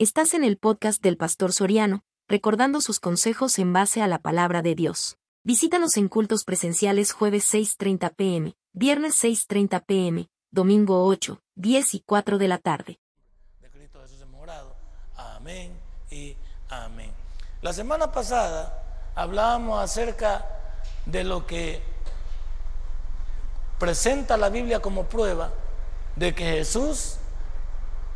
Estás en el podcast del Pastor Soriano, recordando sus consejos en base a la palabra de Dios. Visítanos en cultos presenciales jueves 6.30 pm, viernes 6.30 pm, domingo 8, 10 y 4 de la tarde. De Cristo Jesús. Amén y amén. La semana pasada hablábamos acerca de lo que presenta la Biblia como prueba de que Jesús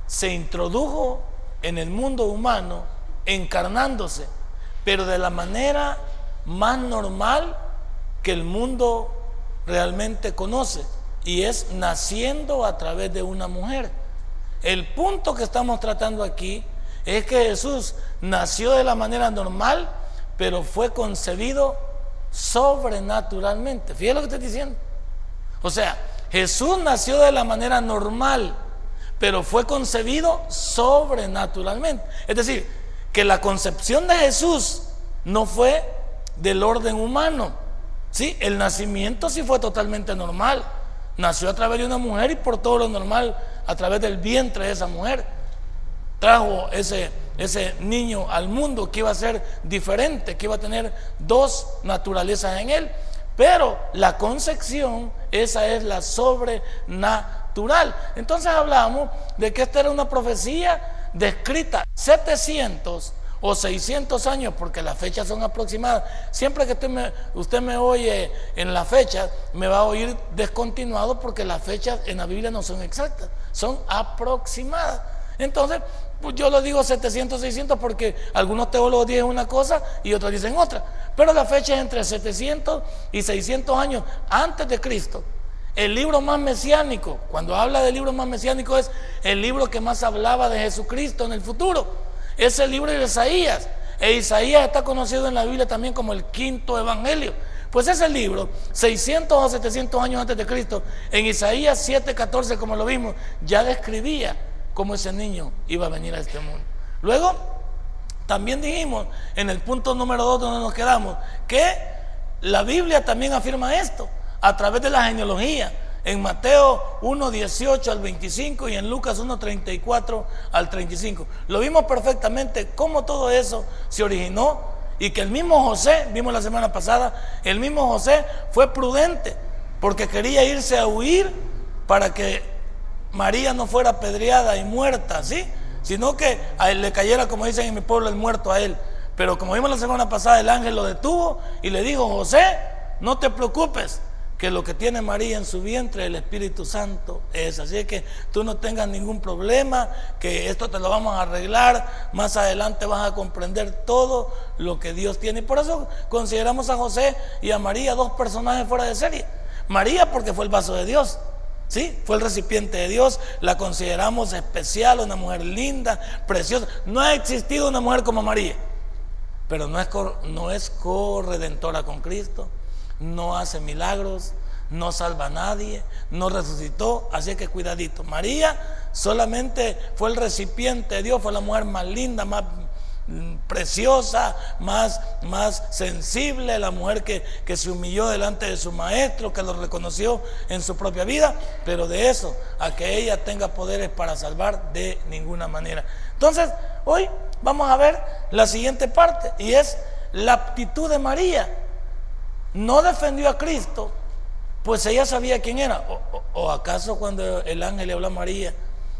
se introdujo en el mundo humano encarnándose, pero de la manera más normal que el mundo realmente conoce, y es naciendo a través de una mujer. El punto que estamos tratando aquí es que Jesús nació de la manera normal, pero fue concebido sobrenaturalmente. Fíjate lo que estoy diciendo. O sea, Jesús nació de la manera normal, pero fue concebido sobrenaturalmente. Es decir, que la concepción de Jesús no fue del orden humano. Sí, el nacimiento sí fue totalmente normal. Nació a través de una mujer y por todo lo normal, a través del vientre de esa mujer. Trajo ese, ese niño al mundo que iba a ser diferente, que iba a tener dos naturalezas en él. Pero la concepción, esa es la entonces hablamos de que esta era una profecía descrita 700 o 600 años, porque las fechas son aproximadas. Siempre que usted me, oye en la fecha, me va a oír descontinuado porque las fechas en la Biblia no son exactas, son aproximadas. Entonces, pues yo lo digo 700, 600 porque algunos teólogos dicen una cosa y otros dicen otra. Pero la fecha es entre 700 y 600 años antes de Cristo. El libro más mesiánico, cuando habla del libro más mesiánico, es el libro que más hablaba de Jesucristo en el futuro. Es el libro de Isaías. E Isaías está conocido en la Biblia también como el quinto evangelio. Pues ese libro, 600 o 700 años antes de Cristo, en Isaías 7:14, como lo vimos, ya describía cómo ese niño iba a venir a este mundo. Luego, también dijimos en el punto número 2 donde nos quedamos, que la Biblia también afirma esto a través de la genealogía. En Mateo 1, 18 al 25 y en Lucas 1, 34 al 35. Lo vimos perfectamente cómo todo eso se originó y que el mismo José, vimos la semana pasada, el mismo José fue prudente porque quería irse a huir para que María no fuera apedreada y muerta, ¿sí? Sino que él le cayera, como dicen en mi pueblo, el muerto a él. Pero como vimos la semana pasada, el ángel lo detuvo y le dijo, José, no te preocupes, que lo que tiene María en su vientre, el Espíritu Santo es. Así que tú no tengas ningún problema, que esto te lo vamos a arreglar, más adelante vas a comprender todo lo que Dios tiene. Y por eso consideramos a José y a María dos personajes fuera de serie. María porque fue el vaso de Dios. ¿Sí? Fue el recipiente de Dios, la consideramos especial, una mujer linda, preciosa. No ha existido una mujer como María, pero no es, no es corredentora con Cristo no hace milagros, no salva a nadie, no resucitó, así que cuidadito. María solamente fue el recipiente de Dios, fue la mujer más linda, más mm, preciosa, más, más sensible, la mujer que, que se humilló delante de su maestro, que lo reconoció en su propia vida, pero de eso, a que ella tenga poderes para salvar de ninguna manera. Entonces, hoy vamos a ver la siguiente parte y es la aptitud de María no defendió a Cristo, pues ella sabía quién era. ¿O, acaso cuando el ángel le habló a María,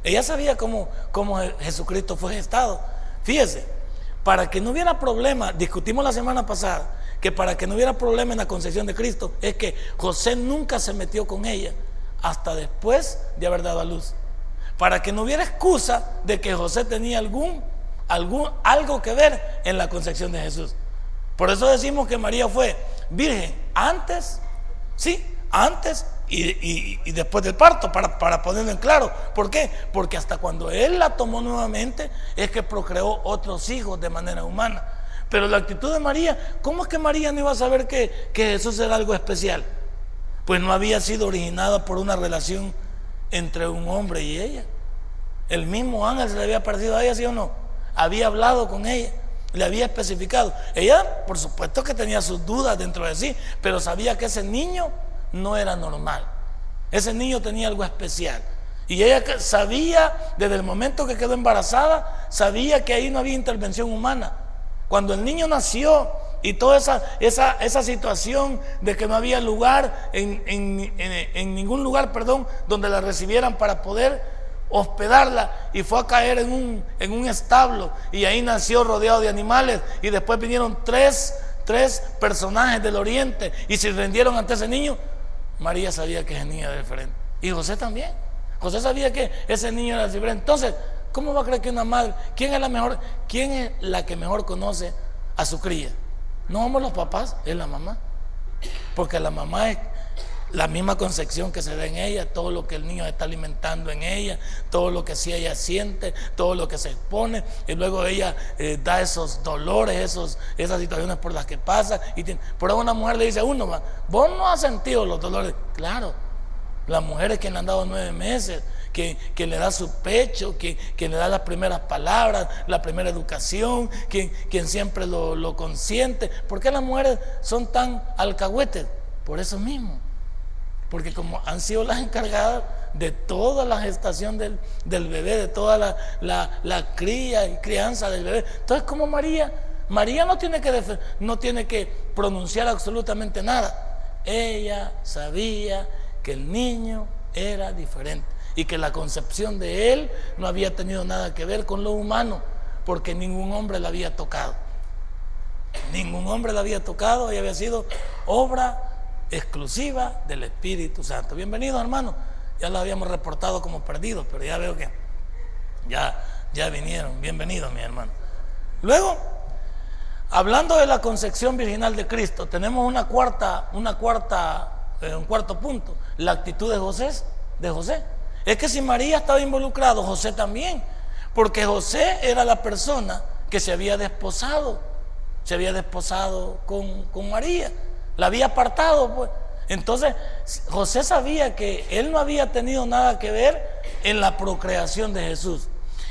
ella sabía cómo, cómo Jesucristo fue gestado? Fíjese, para que no hubiera problema, discutimos la semana pasada, que para que no hubiera problema en la concepción de Cristo, es que José nunca se metió con ella hasta después de haber dado a luz. Para que no hubiera excusa de que José tenía algún, algún, algo que ver en la concepción de Jesús. Por eso decimos que María fue virgen antes, sí, antes y, después del parto, para, para, ponerlo en claro. ¿Por qué? Porque hasta cuando él la tomó nuevamente es que procreó otros hijos de manera humana. Pero la actitud de María, ¿cómo es que María no iba a saber que, que Jesús era algo especial? Pues no había sido originada por una relación entre un hombre y ella. El mismo ángel se le había parecido a ella, ¿sí o no? Había hablado con ella le había especificado. Ella, por supuesto que tenía sus dudas dentro de sí, pero sabía que ese niño no era normal. Ese niño tenía algo especial. Y ella sabía, desde el momento que quedó embarazada, sabía que ahí no había intervención humana. Cuando el niño nació y toda esa, esa, esa situación de que no había lugar, en, en, ningún lugar, perdón, donde la recibieran para poder hospedarla y fue a caer en un, en un establo y ahí nació rodeado de animales y después vinieron tres, tres personajes del oriente y se rendieron ante ese niño, María sabía que ese niño era diferente y José también. José sabía que ese niño era diferente. Entonces, ¿cómo va a creer que una madre, quién es la mejor, quién es la que mejor conoce a su cría? No somos los papás, es la mamá. Porque la mamá es la misma concepción que se da en ella, todo lo que el niño está alimentando en ella, todo lo que sí ella siente, todo lo que se expone, y luego ella eh, da esos dolores, esos, esas situaciones por las que pasa. Y por eso una mujer le dice a uno, vos no has sentido los dolores. Claro, las mujeres que le han dado nueve meses, que, le da su pecho, que, le da las primeras palabras, la primera educación, quien, quien siempre lo, lo, consiente. ¿Por qué las mujeres son tan alcahuetes? Por eso mismo. Porque como han sido las encargadas de toda la gestación del, bebé, de toda la, la, cría y crianza del bebé. Entonces, como María, María no tiene que, no tiene que pronunciar absolutamente nada. Ella sabía que el niño era diferente y que la concepción de él no había tenido nada que ver con lo humano, porque ningún hombre la había tocado. Ningún hombre la había tocado y había sido obra exclusiva del Espíritu Santo. Bienvenidos, hermanos. Ya lo habíamos reportado como perdidos, pero ya veo que ya, ya vinieron. Bienvenidos, mi hermano. Luego, hablando de la concepción virginal de Cristo, tenemos una cuarta, una cuarta eh, un cuarto punto, la actitud de José, de José. Es que si María estaba involucrado, José también, porque José era la persona que se había desposado, se había desposado con, con María, la había apartado, pues. Entonces, José sabía que él no había tenido nada que ver en la procreación de Jesús.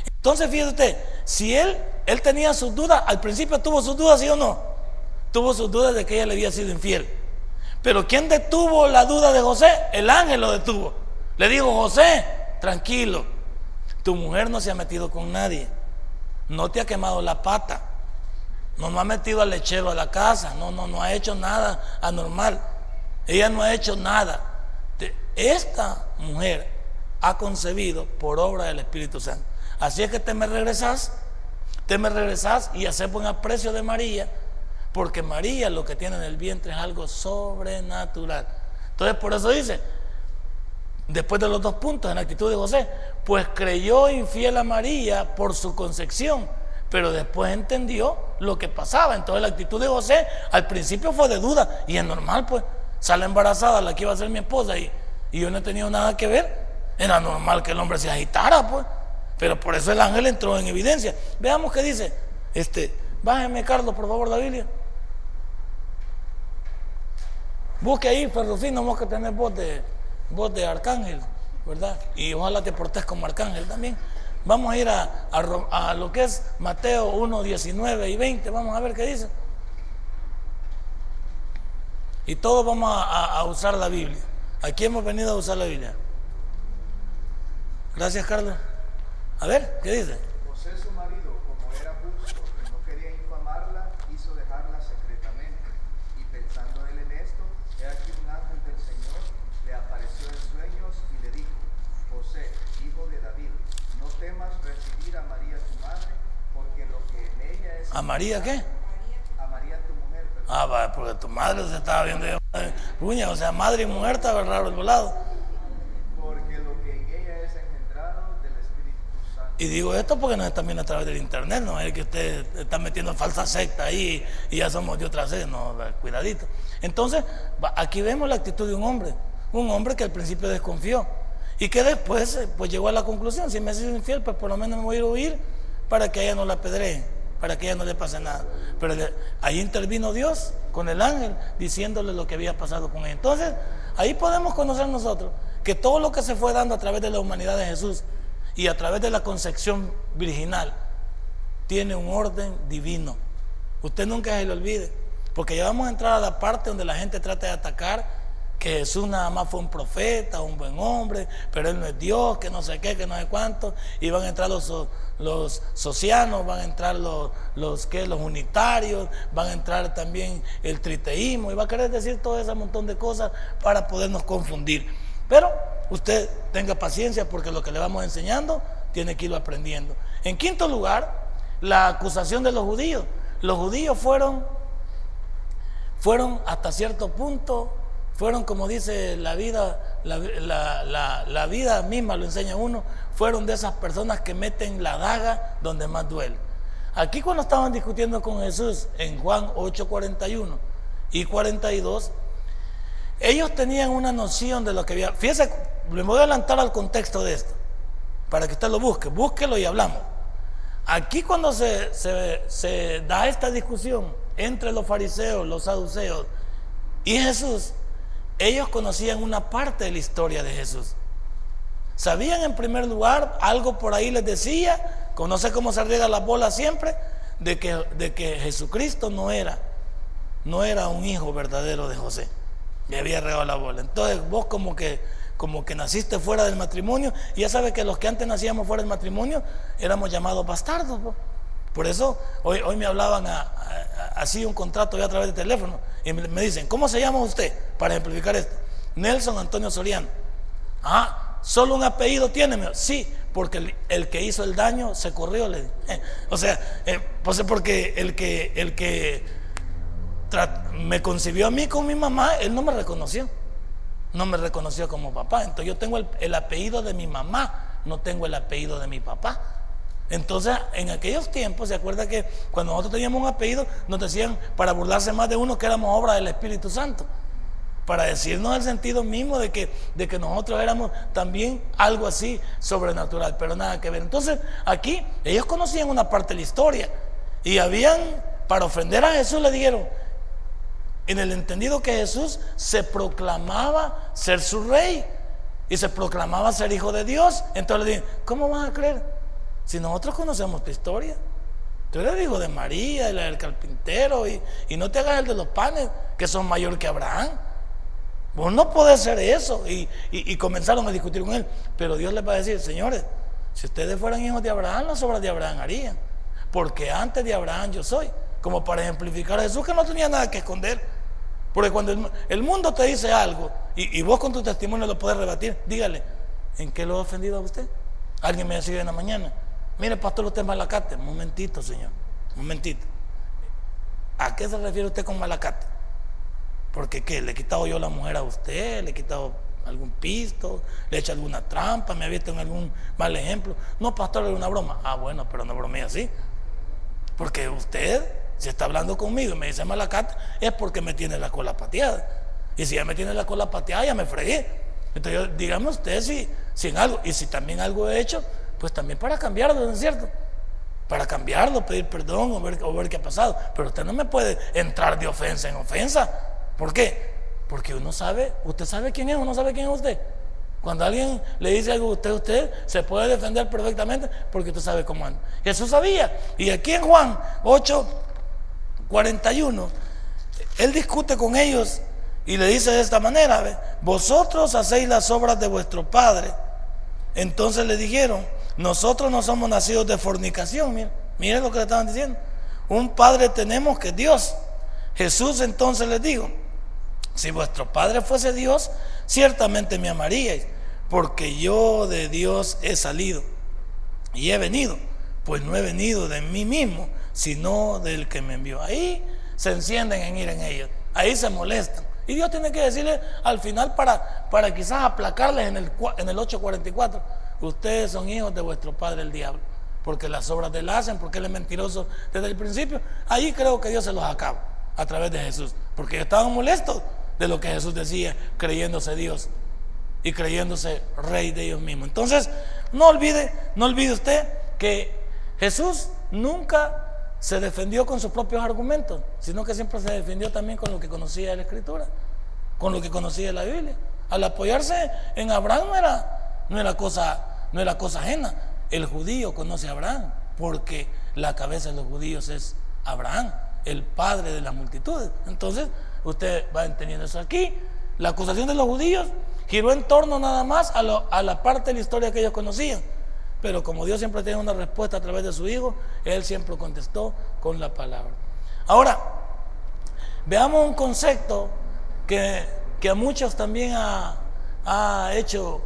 Entonces, fíjate usted, si él, él tenía sus dudas, al principio tuvo sus dudas, ¿sí o no? Tuvo sus dudas de que ella le había sido infiel. Pero ¿quién detuvo la duda de José? El ángel lo detuvo. Le dijo, José, tranquilo, tu mujer no se ha metido con nadie, no te ha quemado la pata, no, no ha metido al lechero a la casa, no, no, no ha hecho nada anormal, ella no ha hecho nada. Esta mujer ha concebido por obra del Espíritu Santo. Así es que te me regresas, te me regresas y haces buen aprecio de María porque María lo que tiene en el vientre es algo sobrenatural. Entonces por eso dice, después de los dos puntos en la actitud de José, pues creyó infiel a María por su concepción, pero después entendió lo que pasaba. Entonces la actitud de José al principio fue de duda, y es normal pues, sale embarazada la que iba a ser mi esposa y, yo no he tenido nada que ver. Era normal que el hombre se agitara pues, pero por eso el ángel entró en evidencia. Veamos qué dice, este, bájeme Carlos por favor la Biblia. Busque ahí, Ferrufín, no que tener voz de, voz de arcángel, ¿verdad? Y ojalá te portes como arcángel también. Vamos a ir a, lo que es Mateo 1, 19 y 20. Vamos a ver qué dice. Y todos vamos a, a usar la Biblia. Aquí hemos venido a usar la Biblia. Gracias, Carlos. A ver, ¿qué dice? ¿A María qué? A María tu mujer. Ah, va, porque tu madre se estaba viendo. Puña, o sea, madre y mujer estaba raro el volado. Porque lo que en ella es engendrado del Espíritu Santo. Y digo esto porque nos están viendo a través del internet, no es que usted está metiendo falsa secta ahí y ya somos de otra sede, no, cuidadito. Entonces, aquí vemos la actitud de un hombre, un hombre que al principio desconfió y que después pues llegó a la conclusión, si me ha sido infiel, pues por lo menos me voy a huir para que ella no la pedree para que ella no le pase nada. Pero ahí intervino Dios con el ángel diciéndole lo que había pasado con él. Entonces, ahí podemos conocer nosotros que todo lo que se fue dando a través de la humanidad de Jesús y a través de la concepción virginal tiene un orden divino. Usted nunca se lo olvide, porque ya vamos a entrar a la parte donde la gente trata de atacar que Jesús nada más fue un profeta, un buen hombre, pero él no es Dios, que no sé qué, que no sé cuánto, y van a entrar los, los socianos, van a entrar los, los, los unitarios, van a entrar también el triteísmo, y va a querer decir todo ese montón de cosas para podernos confundir. Pero usted tenga paciencia porque lo que le vamos enseñando tiene que irlo aprendiendo. En quinto lugar, la acusación de los judíos. Los judíos fueron, fueron hasta cierto punto, fueron como dice la vida, la, vida misma lo enseña uno, fueron de esas personas que meten la daga donde más duele. Aquí cuando estaban discutiendo con Jesús en Juan 8, 41 y 42, ellos tenían una noción de lo que había. Fíjese, me voy a adelantar al contexto de esto, para que usted lo busque, búsquelo y hablamos. Aquí cuando se, se, da esta discusión entre los fariseos, los saduceos y Jesús, ellos conocían una parte de la historia de Jesús. Sabían en primer lugar, algo por ahí les decía, conoce cómo se riega la bola siempre, de que, de que Jesucristo no era, no era un hijo verdadero de José. Le había regado la bola. Entonces vos como que como que naciste fuera del matrimonio, y ya sabes que los que antes nacíamos fuera del matrimonio éramos llamados bastardos. Por eso hoy, hoy me hablaban así un contrato ya a través de teléfono y me, dicen, ¿cómo se llama usted? Para ejemplificar esto. Nelson Antonio Soriano. Ah, solo un apellido tiene. Sí, porque el, que hizo el daño se corrió. O sea, eh, pues porque el que, el que me concibió a mí con mi mamá, él no me reconoció no me reconoció como papá. Entonces yo tengo el, apellido de mi mamá, no tengo el apellido de mi papá. Entonces, en aquellos tiempos, se acuerda que cuando nosotros teníamos un apellido, nos decían, para burlarse más de uno, que éramos obra del Espíritu Santo. Para decirnos el sentido mismo de que, de que nosotros éramos también algo así sobrenatural, pero nada que ver. Entonces, aquí ellos conocían una parte de la historia y habían, para ofender a Jesús, le dijeron, en el entendido que Jesús se proclamaba ser su rey y se proclamaba ser hijo de Dios. Entonces le dije, ¿cómo van a creer? Si nosotros conocemos tu historia. Tú eres hijo de María y la del carpintero y, no te hagas el de los panes que son mayor que Abraham. Vos no podés ser eso. Y, y, comenzaron a discutir con él. Pero Dios les va a decir, señores, si ustedes fueran hijos de Abraham, las obras de Abraham harían. Porque antes de Abraham yo soy como para ejemplificar a Jesús que no tenía nada que esconder. Porque cuando el, mundo te dice algo y, vos con tu testimonio lo puedes rebatir, dígale, ¿en qué lo ha ofendido a usted? Alguien me decía en la mañana, mire pastor, usted es malacate. Un momentito, señor, un momentito. ¿A qué se refiere usted con malacate? Porque ¿qué? ¿Le he quitado yo la mujer a usted? ¿Le he quitado algún pisto? ¿Le he hecho alguna trampa? ¿Me ha visto en algún mal ejemplo? No, pastor, es una broma. Ah, bueno, pero no bromea así. Porque usted, si está hablando conmigo y me dice malacata, es porque me tiene la cola pateada. Y si ya me tiene la cola pateada, ya me fregué. Entonces, dígame usted si, si en algo, y si también algo he hecho, pues también para cambiarlo, ¿no es cierto? Para cambiarlo, pedir perdón o ver, o ver qué ha pasado. Pero usted no me puede entrar de ofensa en ofensa. ¿Por qué? Porque uno sabe, usted sabe quién es, uno sabe quién es usted. Cuando alguien le dice algo a usted, usted se puede defender perfectamente porque usted sabe cómo anda. Jesús sabía. Y aquí en Juan 8, 41, él discute con ellos y le dice de esta manera, vosotros hacéis las obras de vuestro Padre. Entonces le dijeron, nosotros no somos nacidos de fornicación. Miren, miren lo que le estaban diciendo. Un Padre tenemos que Dios. Jesús entonces les dijo, si vuestro Padre fuese Dios, ciertamente me amaríais, porque yo de Dios he salido y he venido, pues no he venido de mí mismo, sino del que me envió. Ahí se encienden en ir en ellos, ahí se molestan. Y Dios tiene que decirle al final para, para quizás aplacarles en el, en el 844, ustedes son hijos de vuestro padre el diablo, porque las obras de él hacen, porque él es mentiroso desde el principio. Ahí creo que Dios se los acaba a través de Jesús, porque estaban molestos de lo que Jesús decía, creyéndose Dios y creyéndose rey de ellos mismos. Entonces, no olvide, no olvide usted que Jesús nunca se defendió con sus propios argumentos, sino que siempre se defendió también con lo que conocía la Escritura, con lo que conocía la Biblia. Al apoyarse en Abraham era, no era, cosa, no era cosa ajena. El judío conoce a Abraham, porque la cabeza de los judíos es Abraham, el padre de las multitudes. Entonces, Usted va entendiendo eso aquí. La acusación de los judíos giró en torno nada más a, la parte de la historia que ellos conocían. Pero como Dios siempre tiene una respuesta a través de su Hijo, Él siempre contestó con la palabra. Ahora, veamos un concepto que, a muchos también ha, ha hecho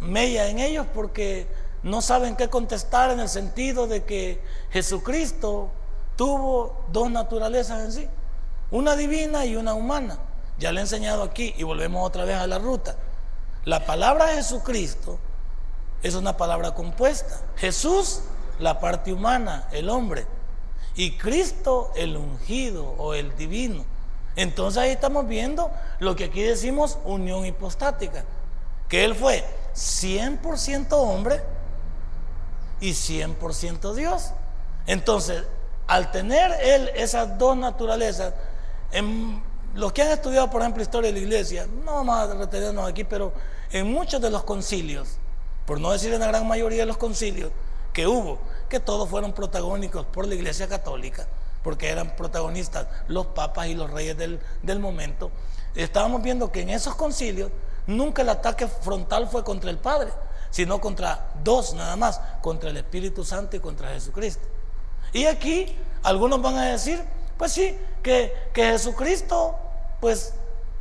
mella en ellos porque no saben qué contestar en el sentido de que Jesucristo tuvo dos naturalezas en sí, una divina y una humana. Ya le he enseñado aquí y volvemos otra vez a la ruta. La palabra Jesucristo es una palabra compuesta. Jesús, la parte humana, el hombre. Y Cristo, el ungido o el divino. Entonces ahí estamos viendo lo que aquí decimos unión hipostática. Que Él fue 100% hombre y 100% Dios. Entonces, al tener Él esas dos naturalezas, en los que han estudiado, por ejemplo, historia de la iglesia, no vamos a retenernos aquí, pero en muchos de los concilios, por no decir en la gran mayoría de los concilios que hubo, que todos fueron protagónicos por la iglesia católica, porque eran protagonistas los papas y los reyes del, del momento, estábamos viendo que en esos concilios nunca el ataque frontal fue contra el Padre, sino contra dos nada más, contra el Espíritu Santo y contra Jesucristo. Y aquí algunos van a decir, pues sí, que, Jesucristo, pues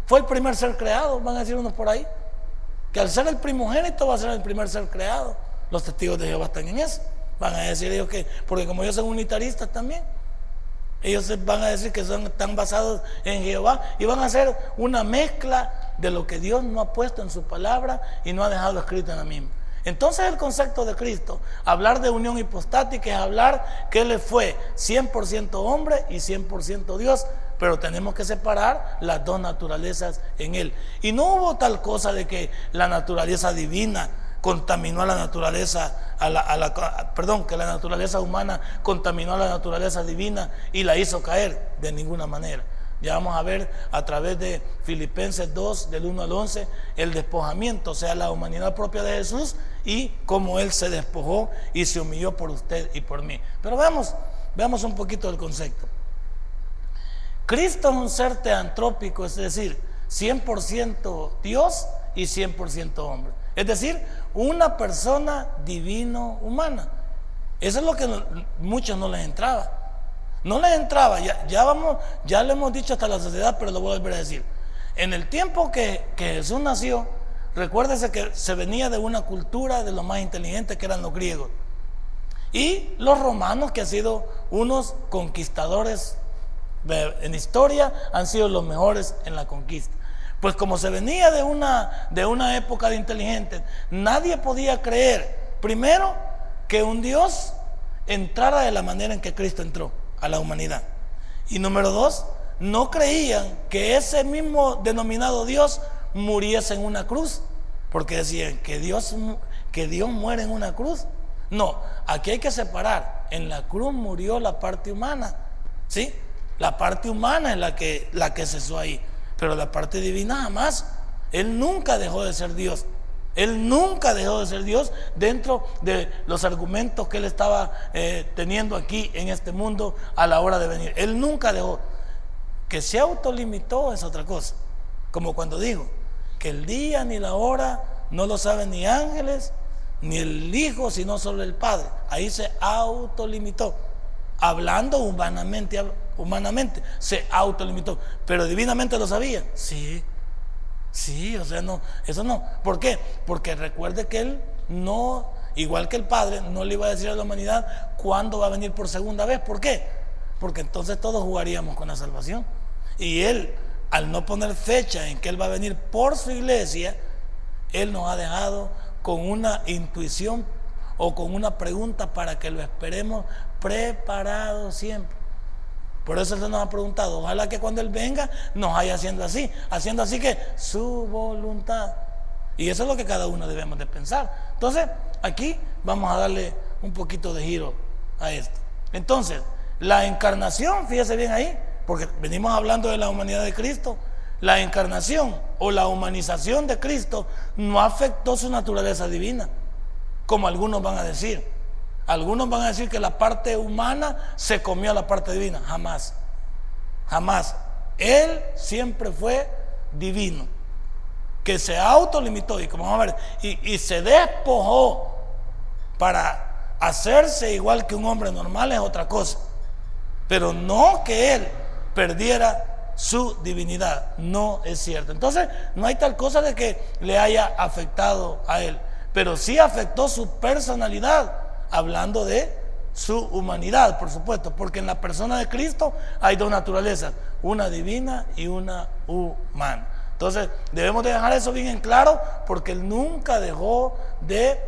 fue el primer ser creado, van a decir unos por ahí, que al ser el primogénito va a ser el primer ser creado. Los testigos de Jehová están en eso. Van a decir ellos que, porque como ellos son unitaristas también, ellos van a decir que son, están basados en Jehová y van a hacer una mezcla de lo que Dios no ha puesto en su palabra y no ha dejado escrito en la misma. Entonces el concepto de Cristo, hablar de unión hipostática es hablar que Él fue 100% hombre y 100% Dios, pero tenemos que separar las dos naturalezas en Él. Y no hubo tal cosa de que la naturaleza divina contaminó a la naturaleza, a la, perdón, que la naturaleza humana contaminó a la naturaleza divina y la hizo caer de ninguna manera. Ya vamos a ver a través de Filipenses 2, del 1 al 11, el despojamiento, o sea, la humanidad propia de Jesús y cómo Él se despojó y se humilló por usted y por mí. Pero veamos, veamos un poquito del concepto. Cristo es un ser teantrópico, es decir, 100% Dios y 100% hombre. Es decir, una persona divino-humana. Eso es lo que muchos no les entraba. No les entraba, ya, ya, ya lo hemos dicho hasta la sociedad, pero lo voy a volver a decir. En el tiempo que, Jesús nació, recuérdese que se venía de una cultura de los más inteligentes que eran los griegos. Y los romanos, que han sido unos conquistadores en historia, han sido los mejores en la conquista. Pues como se venía de una, de una época de inteligentes, nadie podía creer, primero, que un Dios entrara de la manera en que Cristo entró a la humanidad. Y número dos, no creían que ese mismo denominado Dios muriese en una cruz, porque decían que Dios, que Dios muere en una cruz. No, aquí hay que separar. En la cruz murió la parte humana, ¿sí? La parte humana es la que, la que cesó ahí, pero la parte divina jamás. Él nunca dejó de ser Dios. Él nunca dejó de ser Dios dentro de los argumentos que él estaba eh, teniendo aquí en este mundo a la hora de venir. Él nunca dejó. Que se autolimitó es otra cosa. Como cuando digo que el día ni la hora no lo saben ni ángeles ni el Hijo, sino solo el Padre. Ahí se autolimitó. Hablando humanamente, humanamente, se autolimitó. Pero divinamente lo sabía. Sí. Sí, o sea, no, eso no. ¿Por qué? Porque recuerde que Él no, igual que el Padre, no le iba a decir a la humanidad cuándo va a venir por segunda vez. ¿Por qué? Porque entonces todos jugaríamos con la salvación. Y Él, al no poner fecha en que Él va a venir por su iglesia, Él nos ha dejado con una intuición o con una pregunta para que lo esperemos preparado siempre. Por eso Él nos ha preguntado, ojalá que cuando Él venga nos haya haciendo así, haciendo así que su voluntad. Y eso es lo que cada uno debemos de pensar. Entonces, aquí vamos a darle un poquito de giro a esto. Entonces, la encarnación, fíjese bien ahí, porque venimos hablando de la humanidad de Cristo, la encarnación o la humanización de Cristo no afectó su naturaleza divina, como algunos van a decir. Algunos van a decir que la parte humana se comió a la parte divina. Jamás. Jamás. Él siempre fue divino. que se autolimitó y como vamos a ver, y, se despojó para hacerse igual que un hombre normal es otra cosa. Pero no que él perdiera su divinidad. No es cierto. Entonces, no hay tal cosa de que le haya afectado a él. Pero sí afectó su personalidad, hablando de su humanidad, por supuesto. Porque en la persona de Cristo hay dos naturalezas, una divina y una humana. Entonces, debemos de dejar eso bien en claro, porque él nunca dejó de,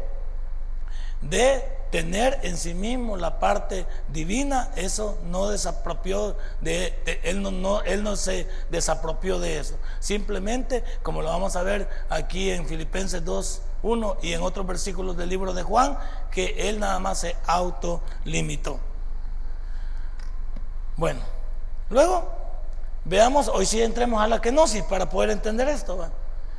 de tener en sí mismo la parte divina, eso no desapropió de, él, no, él no se desapropió de eso. Simplemente, como lo vamos a ver aquí en Filipenses 2, 1 y en otros versículos del libro de Juan, que él nada más se autolimitó. Bueno, luego veamos, hoy sí entremos a la kenosis para poder entender esto.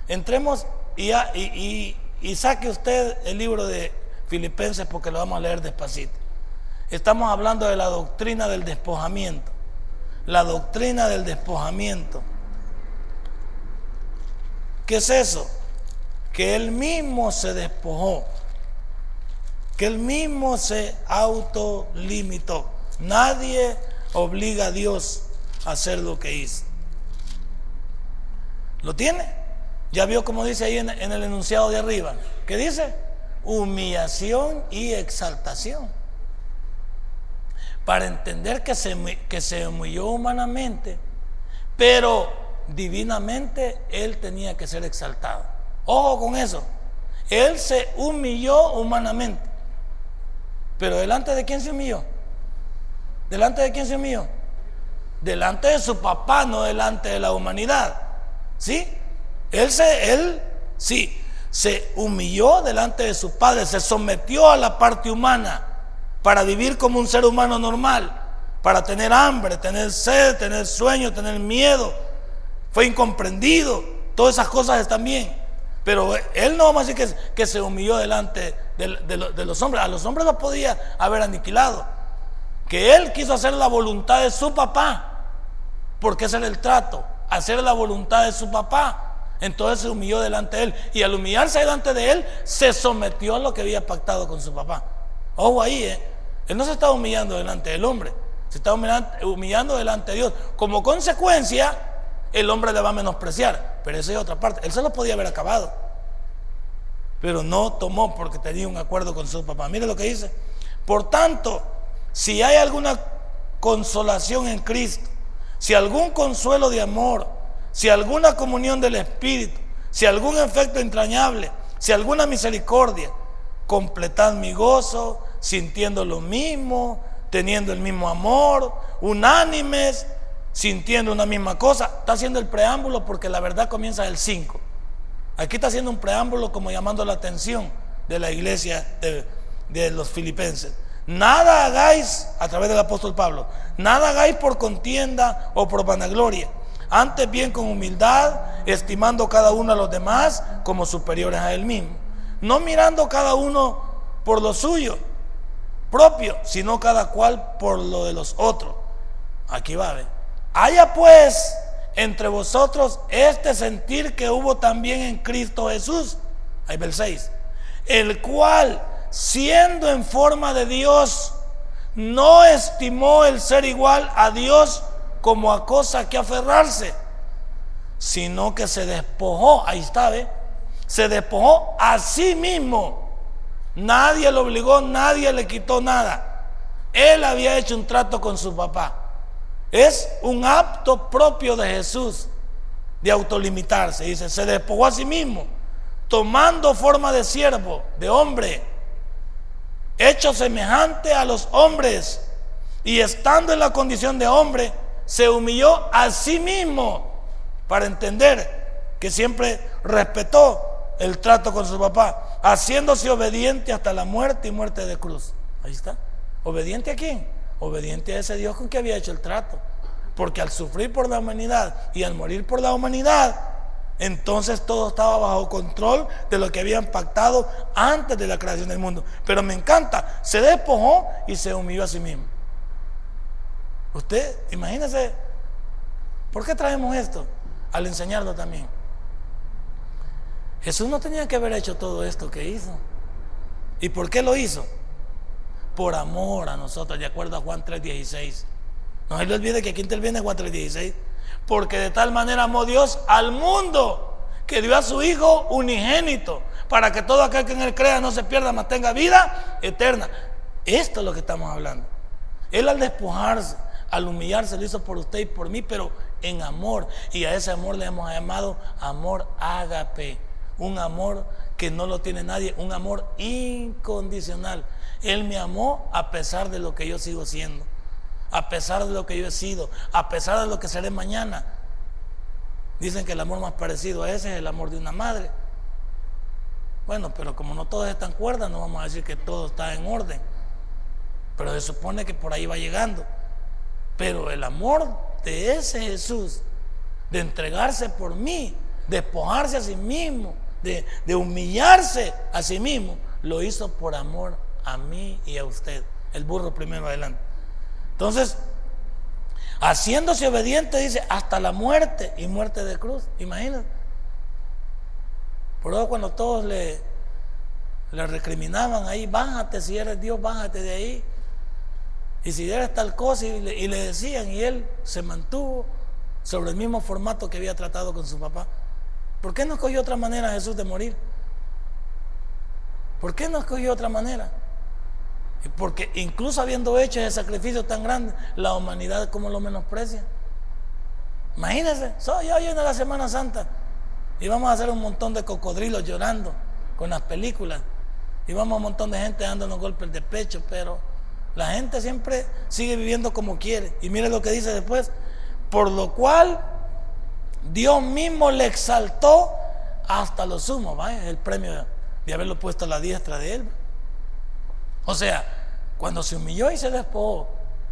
Entremos y, y, y saque usted el libro de Filipenses porque lo vamos a leer despacito. Estamos hablando de la doctrina del despojamiento. La doctrina del despojamiento. ¿Qué es eso? Que él mismo se despojó. Que él mismo se autolimitó. Nadie obliga a Dios a hacer lo que hizo. ¿Lo tiene? Ya vio como dice ahí en, el enunciado de arriba. ¿Qué dice? humillación y exaltación. Para entender que se, que se humilló humanamente, pero divinamente Él tenía que ser exaltado. Ojo con eso. Él se humilló humanamente. Pero delante de quién se humilló? ¿Delante de quién se humilló? Delante de su papá, no delante de la humanidad. ¿Sí? Él se, él, sí, se humilló delante de su padre, se sometió a la parte humana para vivir como un ser humano normal, para tener hambre, tener sed, tener sueño, tener miedo. Fue incomprendido, todas esas cosas están bien. Pero él no vamos a decir que, que se humilló delante de, los hombres, a los hombres los podía haber aniquilado. Que él quiso hacer la voluntad de su papá, porque ese era el trato, hacer la voluntad de su papá. Entonces se humilló delante de él. Y al humillarse delante de él, se sometió a lo que había pactado con su papá. Ojo ahí, ¿eh? Él no se está humillando delante del hombre. Se está humillando delante de Dios. Como consecuencia, el hombre le va a menospreciar. Pero esa es otra parte. Él se lo podía haber acabado. Pero no tomó porque tenía un acuerdo con su papá. Mire lo que dice. Por tanto, si hay alguna consolación en Cristo, si algún consuelo de amor, si alguna comunión del Espíritu, si algún efecto entrañable, si alguna misericordia, completad mi gozo, sintiendo lo mismo, teniendo el mismo amor, unánimes, sintiendo una misma cosa. Está haciendo el preámbulo porque la verdad comienza el 5. Aquí está haciendo un preámbulo como llamando la atención de la iglesia de, los filipenses. Nada hagáis, a través del apóstol Pablo, nada hagáis por contienda o por vanagloria antes bien con humildad, estimando cada uno a los demás como superiores a él mismo. No mirando cada uno por lo suyo propio, sino cada cual por lo de los otros. Aquí va. Haya pues entre vosotros este sentir que hubo también en Cristo Jesús. Ahí el 6. El cual, siendo en forma de Dios, no estimó el ser igual a Dios como a cosa que aferrarse, sino que se despojó, ahí está, ¿ve? Se despojó a sí mismo. Nadie lo obligó, nadie le quitó nada. Él había hecho un trato con su papá. Es un acto propio de Jesús de autolimitarse. Dice, se despojó a sí mismo, tomando forma de siervo, de hombre, hecho semejante a los hombres, y estando en la condición de hombre, se humilló a sí mismo para entender que siempre respetó el trato con su papá, haciéndose obediente hasta la muerte y muerte de cruz. Ahí está. ¿Obediente a quién? Obediente a ese Dios con que había hecho el trato. Porque al sufrir por la humanidad y al morir por la humanidad, entonces todo estaba bajo control de lo que habían pactado antes de la creación del mundo. Pero me encanta, se despojó y se humilló a sí mismo. Usted, imagínese, ¿por qué traemos esto? Al enseñarlo también. Jesús no tenía que haber hecho todo esto que hizo. ¿Y por qué lo hizo? Por amor a nosotros, de acuerdo a Juan 3:16. No se le olvide que aquí interviene Juan 3:16. Porque de tal manera amó Dios al mundo que dio a su Hijo unigénito para que todo aquel que en él crea no se pierda, mas tenga vida eterna. Esto es lo que estamos hablando. Él al despojarse, al humillarse, lo hizo por usted y por mí, pero en amor. Y a ese amor le hemos llamado amor ágape. Un amor que no lo tiene nadie, un amor incondicional. Él me amó a pesar de lo que yo sigo siendo, a pesar de lo que yo he sido, a pesar de lo que seré mañana. Dicen que el amor más parecido a ese es el amor de una madre. Bueno, pero como no todos están cuerdas, no vamos a decir que todo está en orden. Pero se supone que por ahí va llegando. Pero el amor de ese Jesús, de entregarse por mí, despojarse a sí mismo, de, humillarse a sí mismo, lo hizo por amor a mí y a usted. El burro primero adelante. Entonces, haciéndose obediente, dice, hasta la muerte y muerte de cruz. Imagínate. Por eso cuando todos le, le recriminaban ahí, bájate, si eres Dios, bájate de ahí. Y si eres tal cosa, y le, y le decían, y él se mantuvo sobre el mismo formato que había tratado con su papá. ¿Por qué no escogió otra manera Jesús de morir? ¿Por qué no escogió otra manera? Porque incluso habiendo hecho ese sacrificio tan grande, la humanidad como lo menosprecia. Imagínense, soy hoy en la Semana Santa y vamos a hacer un montón de cocodrilos llorando con las películas y vamos a un montón de gente dándonos golpes de pecho, pero la gente siempre sigue viviendo como quiere. Y mire lo que dice después, por lo cual Dios mismo le exaltó hasta lo sumo, vaya, el premio de haberlo puesto a la diestra de él. O sea, cuando se humilló y se despojó,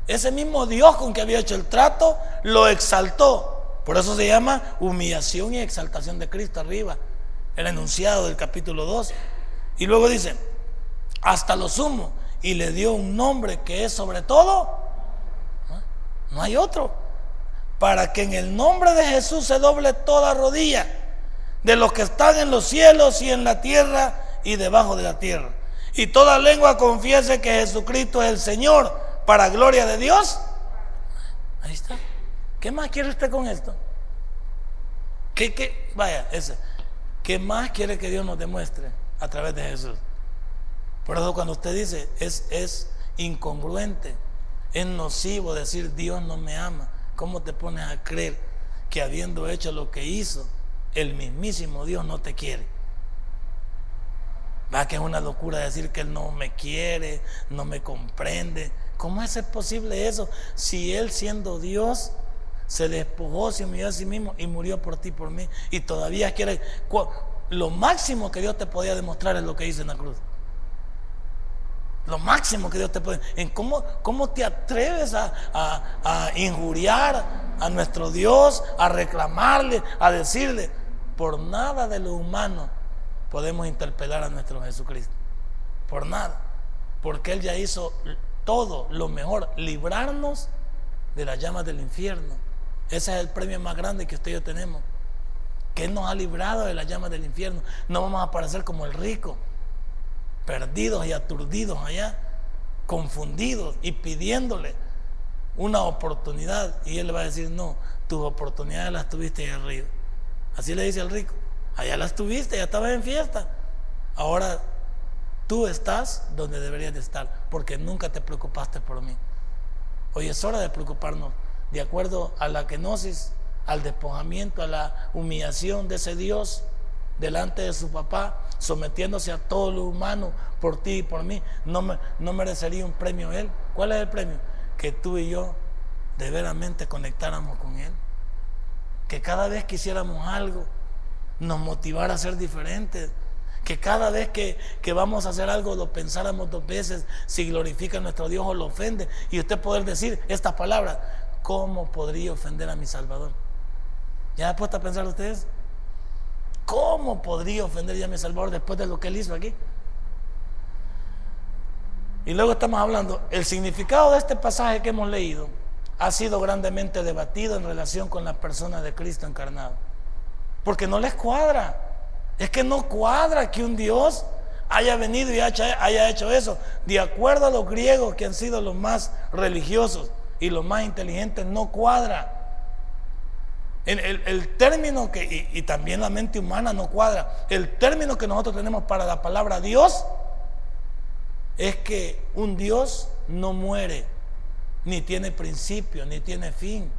ese mismo Dios con que había hecho el trato lo exaltó. Por eso se llama humillación y exaltación de Cristo arriba, el enunciado del capítulo 2. Y luego dice, hasta lo sumo, y le dio un nombre que es sobre todo, no hay otro, para que en el nombre de Jesús se doble toda rodilla de los que están en los cielos y en la tierra y debajo de la tierra. Y toda lengua confiese que Jesucristo es el Señor para gloria de Dios. Ahí está. ¿Qué más quiere usted con esto? ¿Qué, qué? Vaya, ese. ¿Qué más quiere que Dios nos demuestre a través de Jesús? Por eso cuando usted dice, es, es incongruente, es nocivo decir Dios no me ama. ¿Cómo te pones a creer que habiendo hecho lo que hizo, el mismísimo Dios no te quiere? Va que es una locura decir que Él no me quiere, no me comprende. ¿Cómo es posible eso? Si Él siendo Dios se despojó, se humilló a sí mismo y murió por ti, por mí. Y todavía quiere... Lo máximo que Dios te podía demostrar es lo que hizo en la cruz. Lo máximo que Dios te puede. En cómo, cómo te atreves a, injuriar a nuestro Dios, a reclamarle, a decirle. Por nada de lo humano podemos interpelar a nuestro Jesucristo. Por nada. Porque Él ya hizo todo lo mejor, librarnos de las llamas del infierno. Ese es el premio más grande que usted y yo tenemos. Que Él nos ha librado de las llamas del infierno. No vamos a parecer como el rico perdidos y aturdidos allá, confundidos y pidiéndole una oportunidad. Y él le va a decir, no, tus oportunidades las tuviste ahí arriba. Así le dice al rico, allá las tuviste, ya estabas en fiesta. Ahora tú estás donde deberías de estar, porque nunca te preocupaste por mí. Hoy es hora de preocuparnos, de acuerdo a la kenosis, al despojamiento, a la humillación de ese Dios delante de su papá, sometiéndose a todo lo humano por ti y por mí, no, me, no merecería un premio él. ¿Cuál es el premio? Que tú y yo de veramente conectáramos con él. Que cada vez que hiciéramos algo nos motivara a ser diferentes. Que cada vez que, que, vamos a hacer algo lo pensáramos dos veces si glorifica a nuestro Dios o lo ofende. Y usted poder decir estas palabras, ¿cómo podría ofender a mi Salvador? ¿Ya ha puesto a pensar ustedes? ¿Cómo podría ofender ya a mi Salvador después de lo que él hizo aquí? Y luego estamos hablando, el significado de este pasaje que hemos leído ha sido grandemente debatido en relación con la persona de Cristo encarnado. Porque no les cuadra. Es que no cuadra que un Dios haya venido y haya hecho eso. De acuerdo a los griegos que han sido los más religiosos y los más inteligentes, no cuadra. El, término que, y, también la mente humana no cuadra, el término que nosotros tenemos para la palabra Dios es que un Dios no muere, ni tiene principio, ni tiene fin,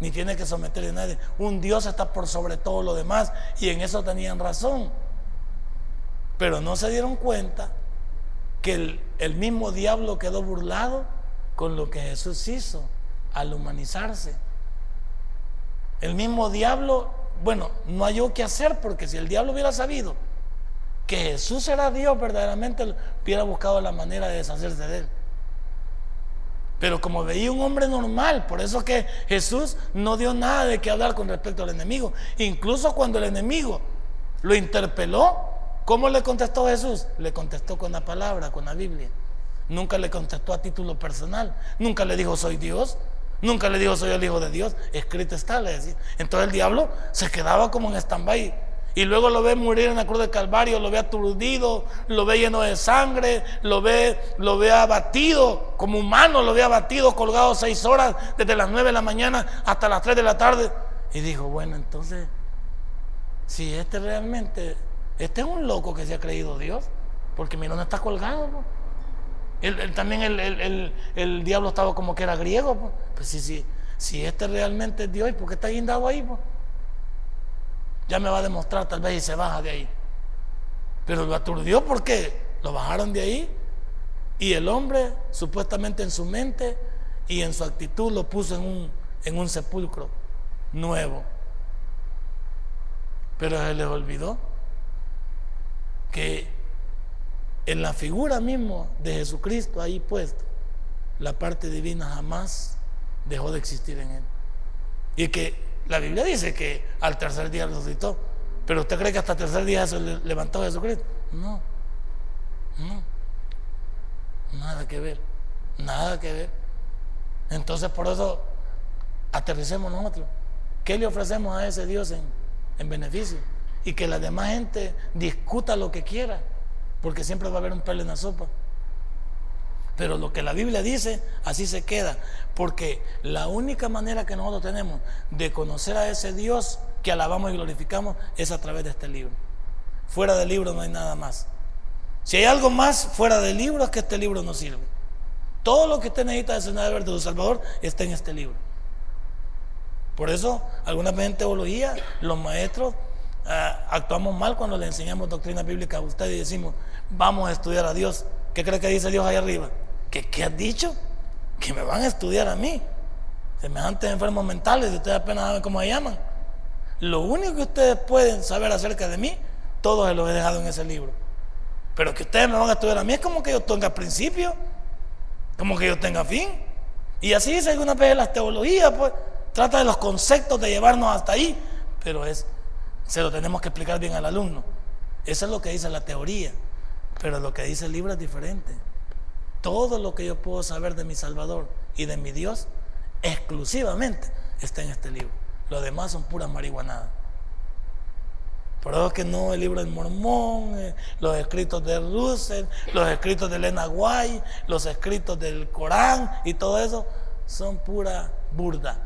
ni tiene que someter a nadie. Un Dios está por sobre todo lo demás y en eso tenían razón. Pero no se dieron cuenta que el, el mismo diablo quedó burlado con lo que Jesús hizo al humanizarse. El mismo diablo, bueno, no halló qué hacer porque si el diablo hubiera sabido que Jesús era Dios, verdaderamente hubiera buscado la manera de deshacerse de él. Pero como veía un hombre normal, por eso que Jesús no dio nada de qué hablar con respecto al enemigo. Incluso cuando el enemigo lo interpeló, ¿cómo le contestó Jesús? Le contestó con la palabra, con la Biblia. Nunca le contestó a título personal. Nunca le dijo soy Dios. Nunca le dijo, soy el Hijo de Dios. Escrito está, le decía. Entonces el diablo se quedaba como en stand-by. Y luego lo ve morir en la cruz del Calvario, lo ve aturdido, lo ve lleno de sangre, lo ve, lo ve abatido, como humano, lo ve abatido, colgado seis horas, desde las nueve de la mañana hasta las tres de la tarde. Y dijo, bueno, entonces, si este realmente, este es un loco que se ha creído Dios, porque mi no está colgado. El, también el, diablo estaba como que era griego. Pues, pues sí, sí. Si este realmente es Dios, ¿por qué está guindado ahí? Pues? Ya me va a demostrar tal vez y se baja de ahí. Pero lo aturdió porque lo bajaron de ahí y el hombre supuestamente en su mente y en su actitud lo puso en un, en un sepulcro nuevo. Pero se les olvidó que en la figura mismo de Jesucristo ahí puesto, la parte divina jamás dejó de existir en él. Y que la Biblia dice que al tercer día resucitó. Pero usted cree que hasta el tercer día se levantó Jesucristo? No, no, nada que ver, nada que ver. Entonces por eso aterricemos nosotros. ¿Qué le ofrecemos a ese Dios en, en beneficio? Y que la demás gente discuta lo que quiera porque siempre va a haber un pelo en la sopa. Pero lo que la Biblia dice, así se queda. Porque la única manera que nosotros tenemos de conocer a ese Dios que alabamos y glorificamos es a través de este libro. Fuera del libro no hay nada más. Si hay algo más fuera del libro es que este libro no sirve. Todo lo que usted necesita de ver de su Salvador está en este libro. Por eso, alguna vez en teología, los maestros ah, actuamos mal cuando le enseñamos doctrina bíblica a usted y decimos, vamos a estudiar a Dios. ¿Qué cree que dice Dios ahí arriba? ¿Qué, qué has dicho? Que me van a estudiar a mí. Semejantes enfermos mentales, y ustedes apenas saben cómo se llaman. Lo único que ustedes pueden saber acerca de mí, todo se lo he dejado en ese libro. Pero que ustedes me van a estudiar a mí es como que yo tenga principio, como que yo tenga fin. Y así dice alguna vez las teologías, pues, trata de los conceptos de llevarnos hasta ahí, pero es, se lo tenemos que explicar bien al alumno. Eso es lo que dice la teoría. Pero lo que dice el libro es diferente. Todo lo que yo puedo saber de mi Salvador y de mi Dios, exclusivamente está en este libro. Lo demás son puras marihuanadas. Por eso que no el libro del Mormón, eh, los escritos de Russell, los escritos de Elena White, los escritos del Corán y todo eso son pura burda.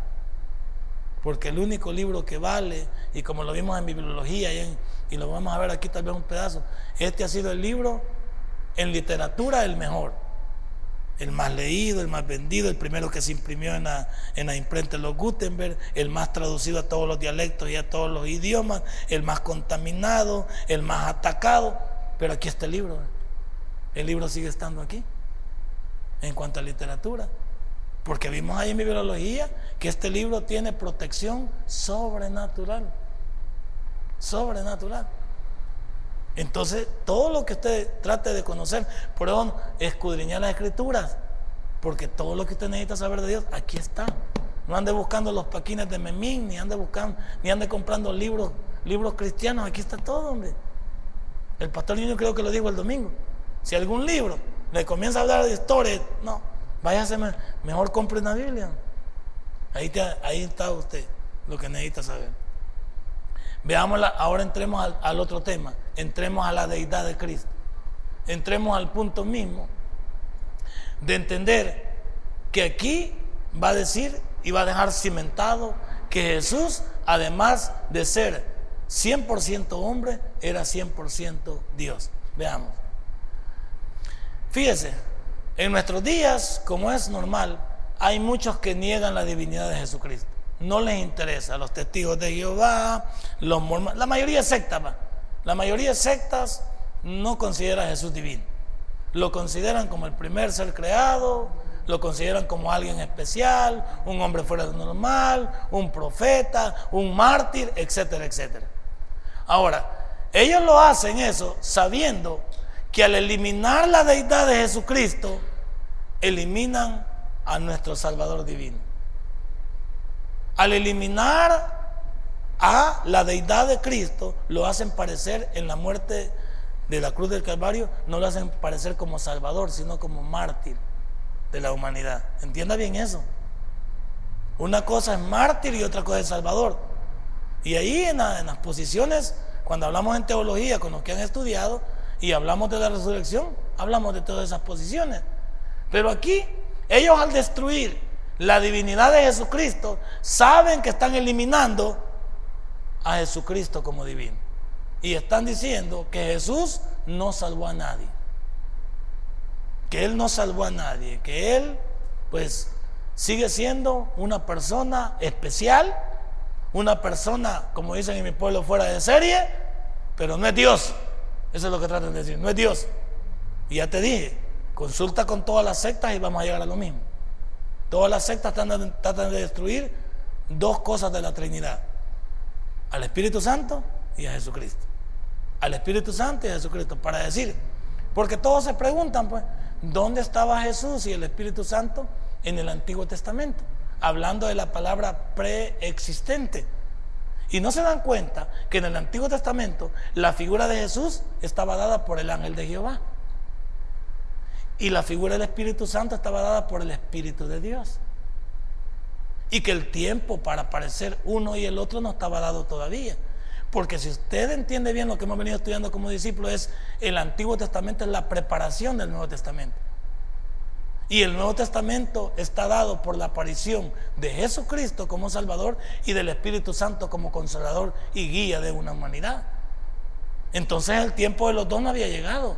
Porque el único libro que vale, y como lo vimos en bibliología y y lo vamos a ver aquí tal vez un pedazo. Este ha sido el libro en literatura el mejor, el más leído, el más vendido, el primero que se imprimió en la, en la imprenta de los Gutenberg, el más traducido a todos los dialectos y a todos los idiomas, el más contaminado, el más atacado. Pero aquí está el libro. El libro sigue estando aquí en cuanto a literatura. Porque vimos ahí en bibliología que este libro tiene protección sobrenatural sobrenatural. Entonces, todo lo que usted trate de conocer, eso escudriñar las escrituras, porque todo lo que usted necesita saber de Dios, aquí está. No ande buscando los paquines de Memín, ni ande buscando, ni ande comprando libros, libros cristianos, aquí está todo, hombre. El pastor niño creo que lo dijo el domingo. Si algún libro le comienza a hablar de historia, no, váyase mejor compre una Biblia. Ahí, ahí está usted, lo que necesita saber. Veámosla, ahora entremos al otro tema, entremos a la deidad de Cristo. Entremos al punto mismo de entender que aquí va a decir y va a dejar cimentado que Jesús, además de ser 100% hombre, era 100% Dios. Veamos. Fíjese, en nuestros días, como es normal, hay muchos que niegan la divinidad de Jesucristo. No les interesa. Los testigos de Jehová, los mormones, la mayoría de sectas, la mayoría de sectas no considera a Jesús divino. Lo consideran como el primer ser creado, lo consideran como alguien especial, un hombre fuera de normal, un profeta, un mártir, etcétera, etcétera. Ahora, ellos lo hacen eso sabiendo que al eliminar la deidad de Jesucristo, eliminan a nuestro Salvador divino. Al eliminar la deidad de Cristo, lo hacen parecer en la muerte de la cruz del Calvario, no lo hacen parecer como Salvador, sino como mártir de la humanidad. Entienda bien eso. Una cosa es mártir y otra cosa es salvador. Y ahí en, las posiciones, cuando hablamos en teología con los que han estudiado y hablamos de la resurrección, hablamos de todas esas posiciones. Pero aquí, ellos al destruir la divinidad de Jesucristo, saben que están eliminando a Jesucristo como divino. Y están diciendo que Jesús no salvó a nadie que Él no salvó a nadie, que Él pues sigue siendo una persona especial, una persona, como dicen en mi pueblo, fuera de serie, pero no es Dios. Eso es lo que tratan de decir, no es Dios. Y ya te dije, consulta con todas las sectas y vamos a llegar a lo mismo. Todas las sectas tratan de destruir dos cosas de la Trinidad. Al Espíritu Santo y a Jesucristo. Al Espíritu Santo y a Jesucristo. Para decir, porque todos se preguntan, pues, ¿Dónde estaba Jesús y el Espíritu Santo? En el Antiguo Testamento, hablando de la palabra preexistente. Y no se dan cuenta que en el Antiguo Testamento la figura de Jesús estaba dada por el ángel de Jehová. Y la figura del Espíritu Santo estaba dada por el Espíritu de Dios. Y que el tiempo para aparecer uno y el otro no estaba dado todavía. Porque si usted entiende bien lo que hemos venido estudiando como discípulos, es el Antiguo Testamento es la preparación del Nuevo Testamento. Y el Nuevo Testamento está dado por la aparición de Jesucristo como Salvador y del Espíritu Santo como Consolador y guía de una humanidad. Entonces el tiempo de los dos no había llegado.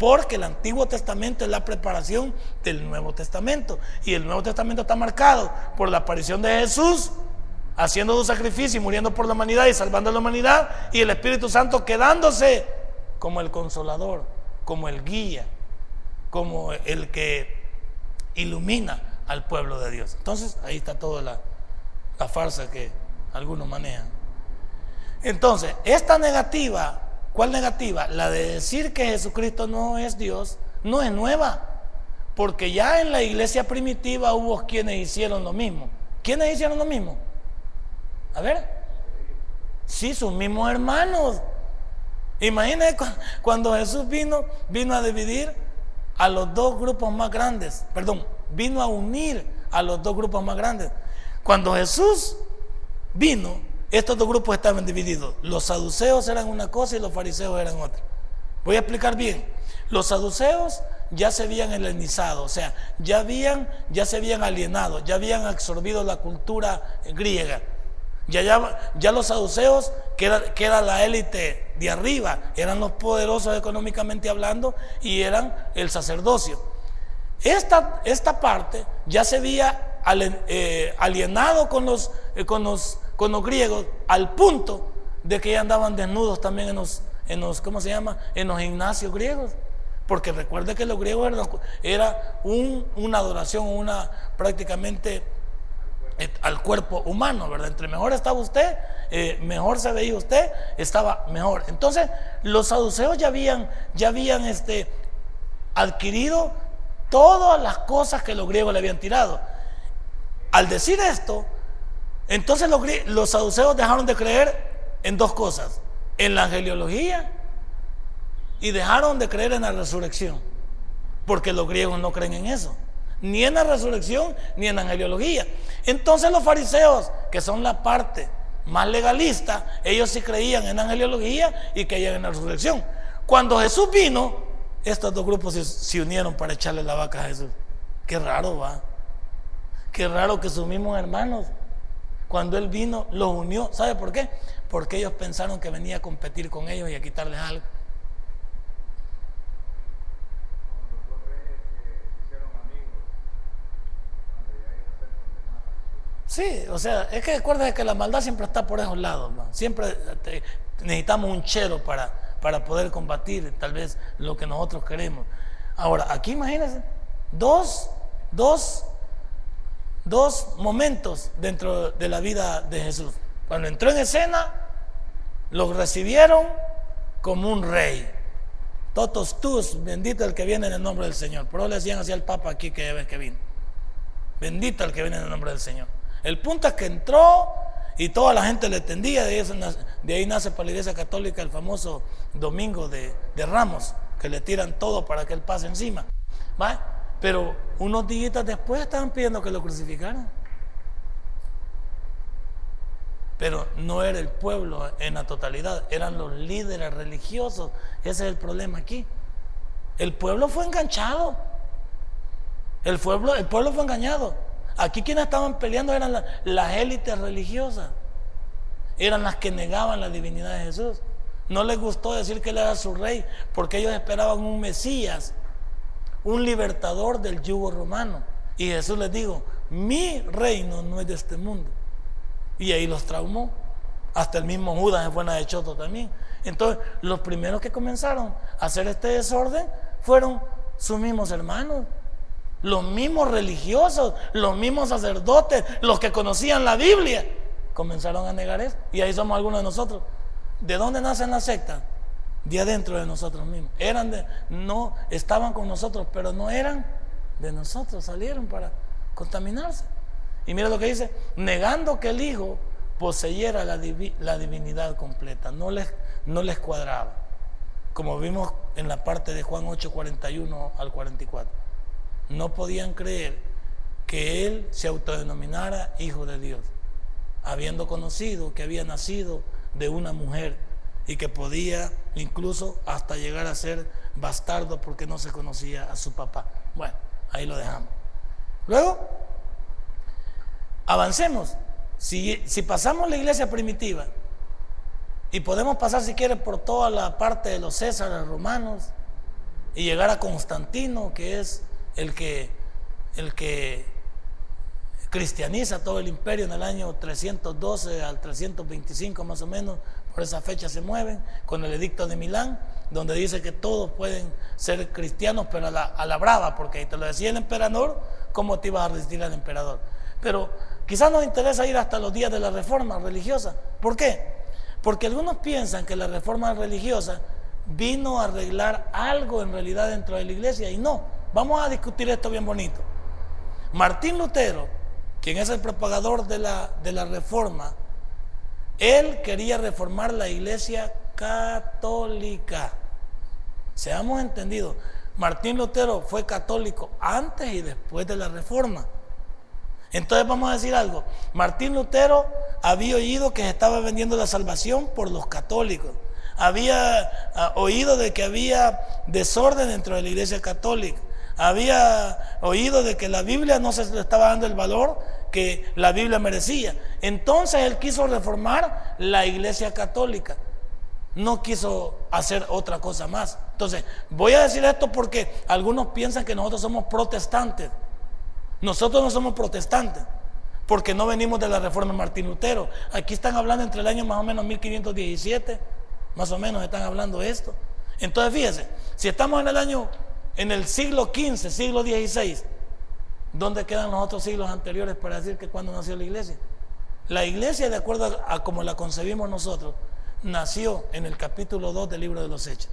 Porque el Antiguo Testamento es la preparación del Nuevo Testamento. Y el Nuevo Testamento está marcado por la aparición de Jesús haciendo su sacrificio y muriendo por la humanidad y salvando a la humanidad, y el Espíritu Santo quedándose como el consolador, como el guía, como el que ilumina al pueblo de Dios. Entonces, ahí está toda la, la farsa que algunos manejan. Entonces, esta negativa, ¿cuál negativa? La de decir que Jesucristo no es Dios, no es nueva, porque ya en la iglesia primitiva hubo quienes hicieron lo mismo. ¿Quiénes hicieron lo mismo? A ver. Sí, sus mismos hermanos. Imagínense cuando Jesús vino, vino a dividir a los dos grupos más grandes. Perdón, vino a unir a los dos grupos más grandes. Cuando Jesús vino, estos dos grupos estaban divididos. Los saduceos eran una cosa y los fariseos eran otra. Voy a explicar bien. Los saduceos ya se habían helenizado, o sea, ya habían, ya se habían alienado, ya habían absorbido la cultura griega. Ya, ya, los saduceos, que era, que era la élite de arriba, eran los poderosos económicamente hablando y eran el sacerdocio. Esta, esta parte ya se había eh, alienado con los, eh, con, los, con los griegos al punto de que ya andaban desnudos también en los, en los, ¿cómo se llama? En los gimnasios griegos. Porque recuerde que los griegos era un, una adoración, una prácticamente al cuerpo humano, ¿verdad? Entre mejor estaba usted, eh, mejor se veía usted, estaba mejor. Entonces, los saduceos ya habían, ya habían este, adquirido todas las cosas que los griegos le habían tirado. Al decir esto, entonces los, los saduceos dejaron de creer en dos cosas, en la angeliología y dejaron de creer en la resurrección, porque los griegos no creen en eso ni en la resurrección, ni en la angeliología. Entonces los fariseos, que son la parte más legalistas, ellos sí creían en angeliología y creían en la resurrección. Cuando Jesús vino, estos dos grupos se, unieron para echarle la vaca a Jesús. Qué raro va. Qué raro que sus mismos hermanos, cuando Él vino, los unió. ¿Sabe por qué? Porque ellos pensaron que venía a competir con ellos y a quitarles algo. Sí, o sea, es que recuerda que la maldad siempre está por esos lados, siempre necesitamos un chero para, para poder combatir tal vez lo que nosotros queremos. Ahora, aquí imagínense, dos, dos, dos momentos dentro de la vida de Jesús. Cuando entró en escena, lo recibieron como un rey. Totos tus, bendito el que viene en el nombre del Señor. Pero le decían así al Papa aquí que ves vino. Bendito el que viene en el nombre del Señor. El punto es que entró y toda la gente le entendía. De de ahí nace para la iglesia católica el famoso domingo de, Ramos, que le tiran todo para que él pase encima. Pero unos días después estaban pidiendo que lo crucificaran. Pero no era el pueblo en la totalidad, eran los líderes religiosos. Ese es el problema aquí. El pueblo fue enganchado. El pueblo, el pueblo fue engañado. Aquí quienes estaban peleando eran las élites religiosas. Eran las que negaban la divinidad de Jesús. No les gustó decir que él era su rey porque ellos esperaban un Mesías, un libertador del yugo romano. Y Jesús les dijo, mi reino no es de este mundo. Y ahí los traumó. Hasta el mismo Judas se fue de Choto también. Entonces, los primeros que comenzaron a hacer este desorden fueron sus mismos hermanos. Los mismos religiosos, los mismos sacerdotes, los que conocían la Biblia, comenzaron a negar eso. Y ahí somos algunos de nosotros. ¿De dónde nacen las sectas? De adentro de nosotros mismos. Eran no, estaban con nosotros, pero no eran de nosotros, salieron para contaminarse. Y mira lo que dice, negando que el Hijo poseyera la, la divinidad completa, no les, no les cuadraba, como vimos en la parte de Juan 8, 41 al 44 no podían creer que él se autodenominara hijo de Dios, habiendo conocido que había nacido de una mujer y que podía incluso hasta llegar a ser bastardo porque no se conocía a su papá. Bueno, ahí lo dejamos. Luego, avancemos. Si, si pasamos la iglesia primitiva y podemos pasar si quiere por toda la parte de los Césares romanos y llegar a Constantino, que es el que, el que cristianiza todo el imperio en el año 312 al 325 más o menos, por esa fecha se mueven, con el edicto de Milán, donde dice que todos pueden ser cristianos, pero a la, brava, porque te lo decía el emperador, ¿cómo te ibas a resistir al emperador? Pero quizás nos interesa ir hasta los días de la reforma religiosa. ¿Por qué? Porque algunos piensan que la reforma religiosa vino a arreglar algo en realidad dentro de la iglesia y no, Vamos a discutir esto bien bonito. Martín Lutero, quien es el propagador de la, de la reforma, él quería reformar la iglesia católica. Seamos entendidos, Martín Lutero fue católico antes y después de la reforma. Entonces vamos a decir algo. Martín Lutero había oído que se estaba vendiendo la salvación por los católicos. Había ah, oído de que había desorden dentro de la iglesia católica había oído de que la Biblia no se le estaba dando el valor que la Biblia merecía. Entonces él quiso reformar la iglesia católica. No quiso hacer otra cosa más. Entonces, voy a decir esto porque algunos piensan que nosotros somos protestantes. Nosotros no somos protestantes porque no venimos de la reforma de Martín Lutero. Aquí están hablando entre el año más o menos 1517, más o menos están hablando esto. Entonces, fíjense, si estamos en el año en el siglo XV, siglo XVI, ¿dónde quedan los otros siglos anteriores para decir que cuando nació la iglesia? La iglesia, de acuerdo a, como la concebimos nosotros, nació en el capítulo 2 del libro de los Hechos,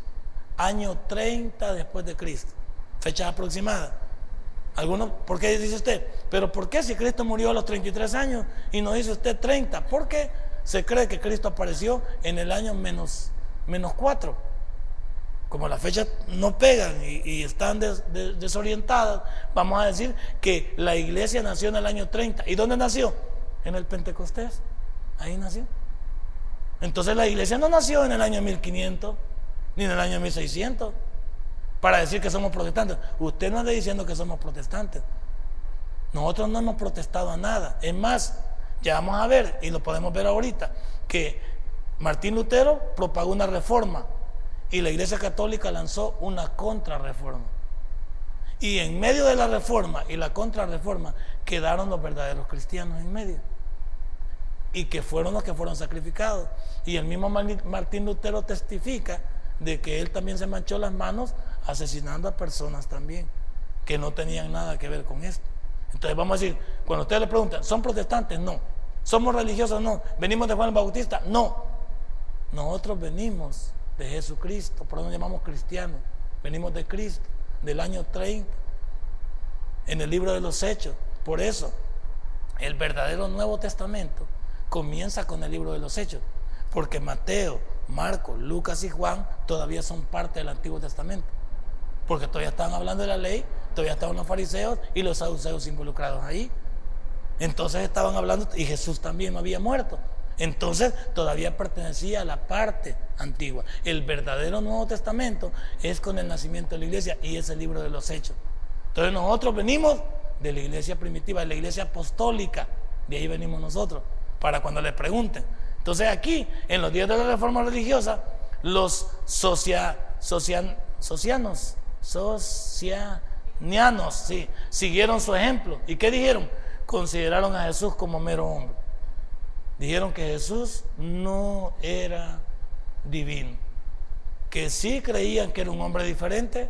año 30 después de Cristo, fecha aproximada. Algunos, ¿por qué dice usted? Pero ¿por qué si Cristo murió a los 33 años y no dice usted 30? Porque se cree que Cristo apareció en el año menos, menos 4 como las fechas no pegan y, están desorientadas, vamos a decir que la iglesia nació en el año 30. ¿Y dónde nació? En el Pentecostés. Ahí nació. Entonces la iglesia no nació en el año 1500 ni en el año 1600 para decir que somos protestantes. Usted no está diciendo que somos protestantes. Nosotros no hemos protestado a nada. Es más, ya vamos a ver, y lo podemos ver ahorita, que Martín Lutero propagó una reforma y la Iglesia Católica lanzó una contrarreforma. Y en medio de la reforma y la contrarreforma quedaron los verdaderos cristianos en medio. Y que fueron los que fueron sacrificados. Y el mismo Martín Lutero testifica de que él también se manchó las manos asesinando a personas también que no tenían nada que ver con esto. Entonces vamos a decir, cuando ustedes le preguntan, ¿son protestantes? No. ¿Somos religiosos? No. ¿Venimos de Juan el Bautista? No. Nosotros venimos de Jesucristo, por eso nos llamamos cristianos. Venimos de Cristo, del año 30, en el libro de los Hechos. Por eso, el verdadero Nuevo Testamento comienza con el libro de los Hechos, porque Mateo, Marcos, Lucas y Juan todavía son parte del Antiguo Testamento, porque todavía están hablando de la ley, todavía estaban los fariseos y los saduceos involucrados ahí. Entonces estaban hablando, y Jesús también no había muerto. Entonces todavía pertenecía a la parte antigua. El verdadero Nuevo Testamento es con el nacimiento de la iglesia y es el libro de los hechos. Entonces nosotros venimos de la iglesia primitiva, de la iglesia apostólica. De ahí venimos nosotros, para cuando les pregunten. Entonces aquí, en los días de la reforma religiosa, los socia, socianos, socianianos, sí, siguieron su ejemplo. ¿Y qué dijeron? Consideraron a Jesús como mero hombre dijeron que Jesús no era divino, que sí creían que era un hombre diferente,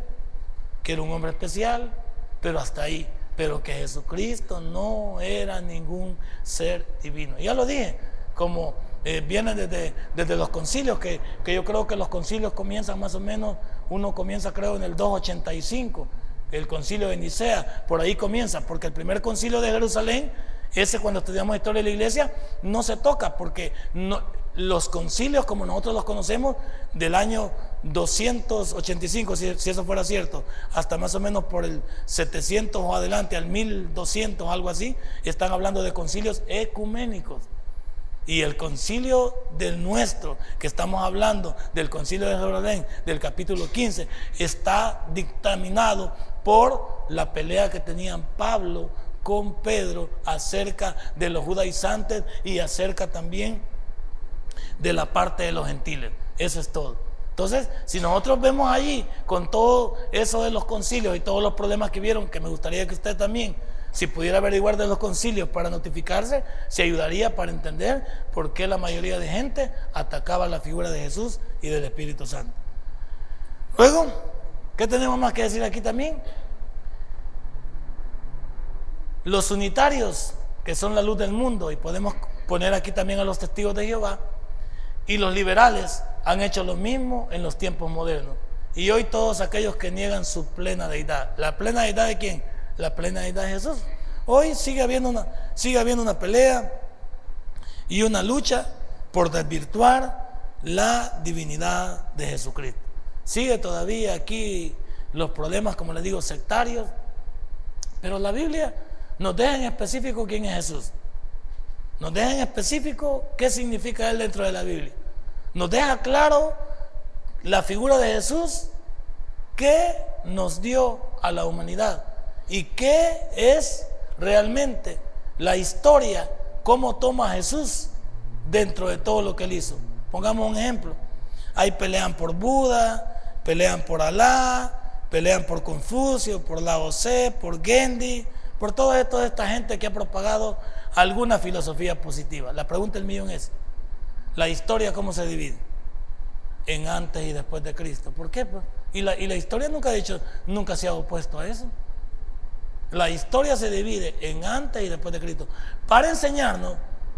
que era un hombre especial, pero hasta ahí, pero que Jesucristo no era ningún ser divino. Ya lo dije, como eh, viene desde, desde, los concilios, que, que yo creo que los concilios comienzan más o menos, uno comienza creo en el 285, el concilio de Nicea, por ahí comienza, porque el primer concilio de Jerusalén ese cuando estudiamos historia de la iglesia no se toca porque los concilios como nosotros los conocemos del año 285, si, si, eso fuera cierto, hasta más o menos por el 700 o adelante, al 1200, algo así, están hablando de concilios ecuménicos. Y el concilio del nuestro, que estamos hablando del concilio de Jerusalén, del capítulo 15, está dictaminado por la pelea que tenían Pablo con Pedro acerca de los judaizantes y acerca también de la parte de los gentiles. Eso es todo. Entonces, si nosotros vemos allí con todo eso de los concilios y todos los problemas que vieron, que me gustaría que usted también, si pudiera averiguar de los concilios para notificarse, se ayudaría para entender por qué la mayoría de gente atacaba la figura de Jesús y del Espíritu Santo. Luego, ¿qué tenemos más que decir aquí también? Los unitarios, que son la luz del mundo, y podemos poner aquí también a los testigos de Jehová, y los liberales han hecho lo mismo en los tiempos modernos. Y hoy todos aquellos que niegan su plena deidad. ¿La plena deidad de quién? La plena deidad de Jesús. Hoy sigue habiendo una, sigue habiendo una pelea y una lucha por desvirtuar la divinidad de Jesucristo. Sigue todavía aquí los problemas, como les digo, sectarios, pero la Biblia nos deja en específico quién es Jesús. Nos deja en específico qué significa Él dentro de la Biblia. Nos deja claro la figura de Jesús que nos dio a la humanidad y qué es realmente la historia, cómo toma Jesús dentro de todo lo que Él hizo. Pongamos un ejemplo. Ahí pelean por Buda, pelean por Alá, pelean por Confucio, por Lao Tse, por Gandhi, por todo esto de esta gente que ha propagado alguna filosofía positiva. La pregunta del millón es, ¿la historia cómo se divide? En antes y después de Cristo. ¿Por qué? Pues? Y, la, y la historia nunca ha dicho, nunca se ha opuesto a eso. La historia se divide en antes y después de Cristo. Para enseñarnos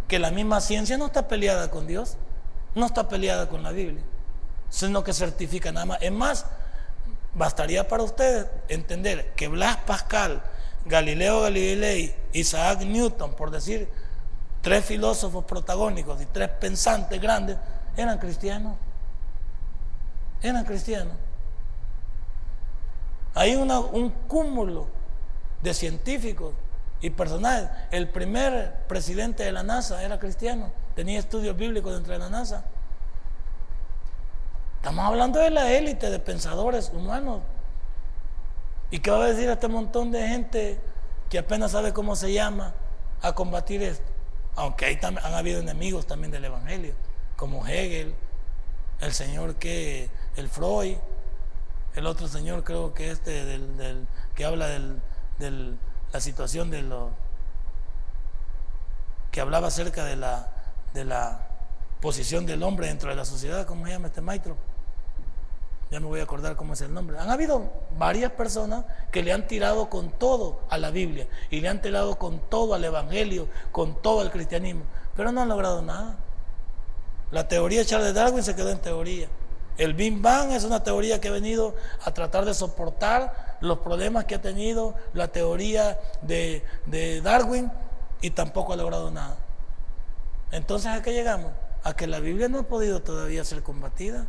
que la misma ciencia no está peleada con Dios, no está peleada con la Biblia, sino que certifica nada más. Es más, bastaría para ustedes entender que Blas Pascal Galileo Galilei, Isaac Newton, por decir tres filósofos protagónicos y tres pensantes grandes, eran cristianos. Eran cristianos. Hay un cúmulo de científicos y personajes. El primer presidente de la NASA era cristiano, tenía estudios bíblicos dentro de la NASA. Estamos hablando de la élite de pensadores humanos. ¿Y qué va a decir este montón de gente que apenas sabe cómo se llama a combatir esto? Aunque ahí han habido enemigos también del Evangelio, como Hegel, el señor que, el Freud, el otro señor creo que este del, que habla de la situación de lo que hablaba acerca de la, de la posición del hombre dentro de la sociedad, ¿cómo se llama este maestro? Ya me voy a acordar cómo es el nombre. Han habido varias personas que le han tirado con todo a la Biblia y le han tirado con todo al Evangelio, con todo al cristianismo, pero no han logrado nada. La teoría de Charles Darwin se quedó en teoría. El Big Bang es una teoría que ha venido a tratar de soportar los problemas que ha tenido la teoría de, de Darwin y tampoco ha logrado nada. Entonces, ¿a qué llegamos? A que la Biblia no ha podido todavía ser combatida.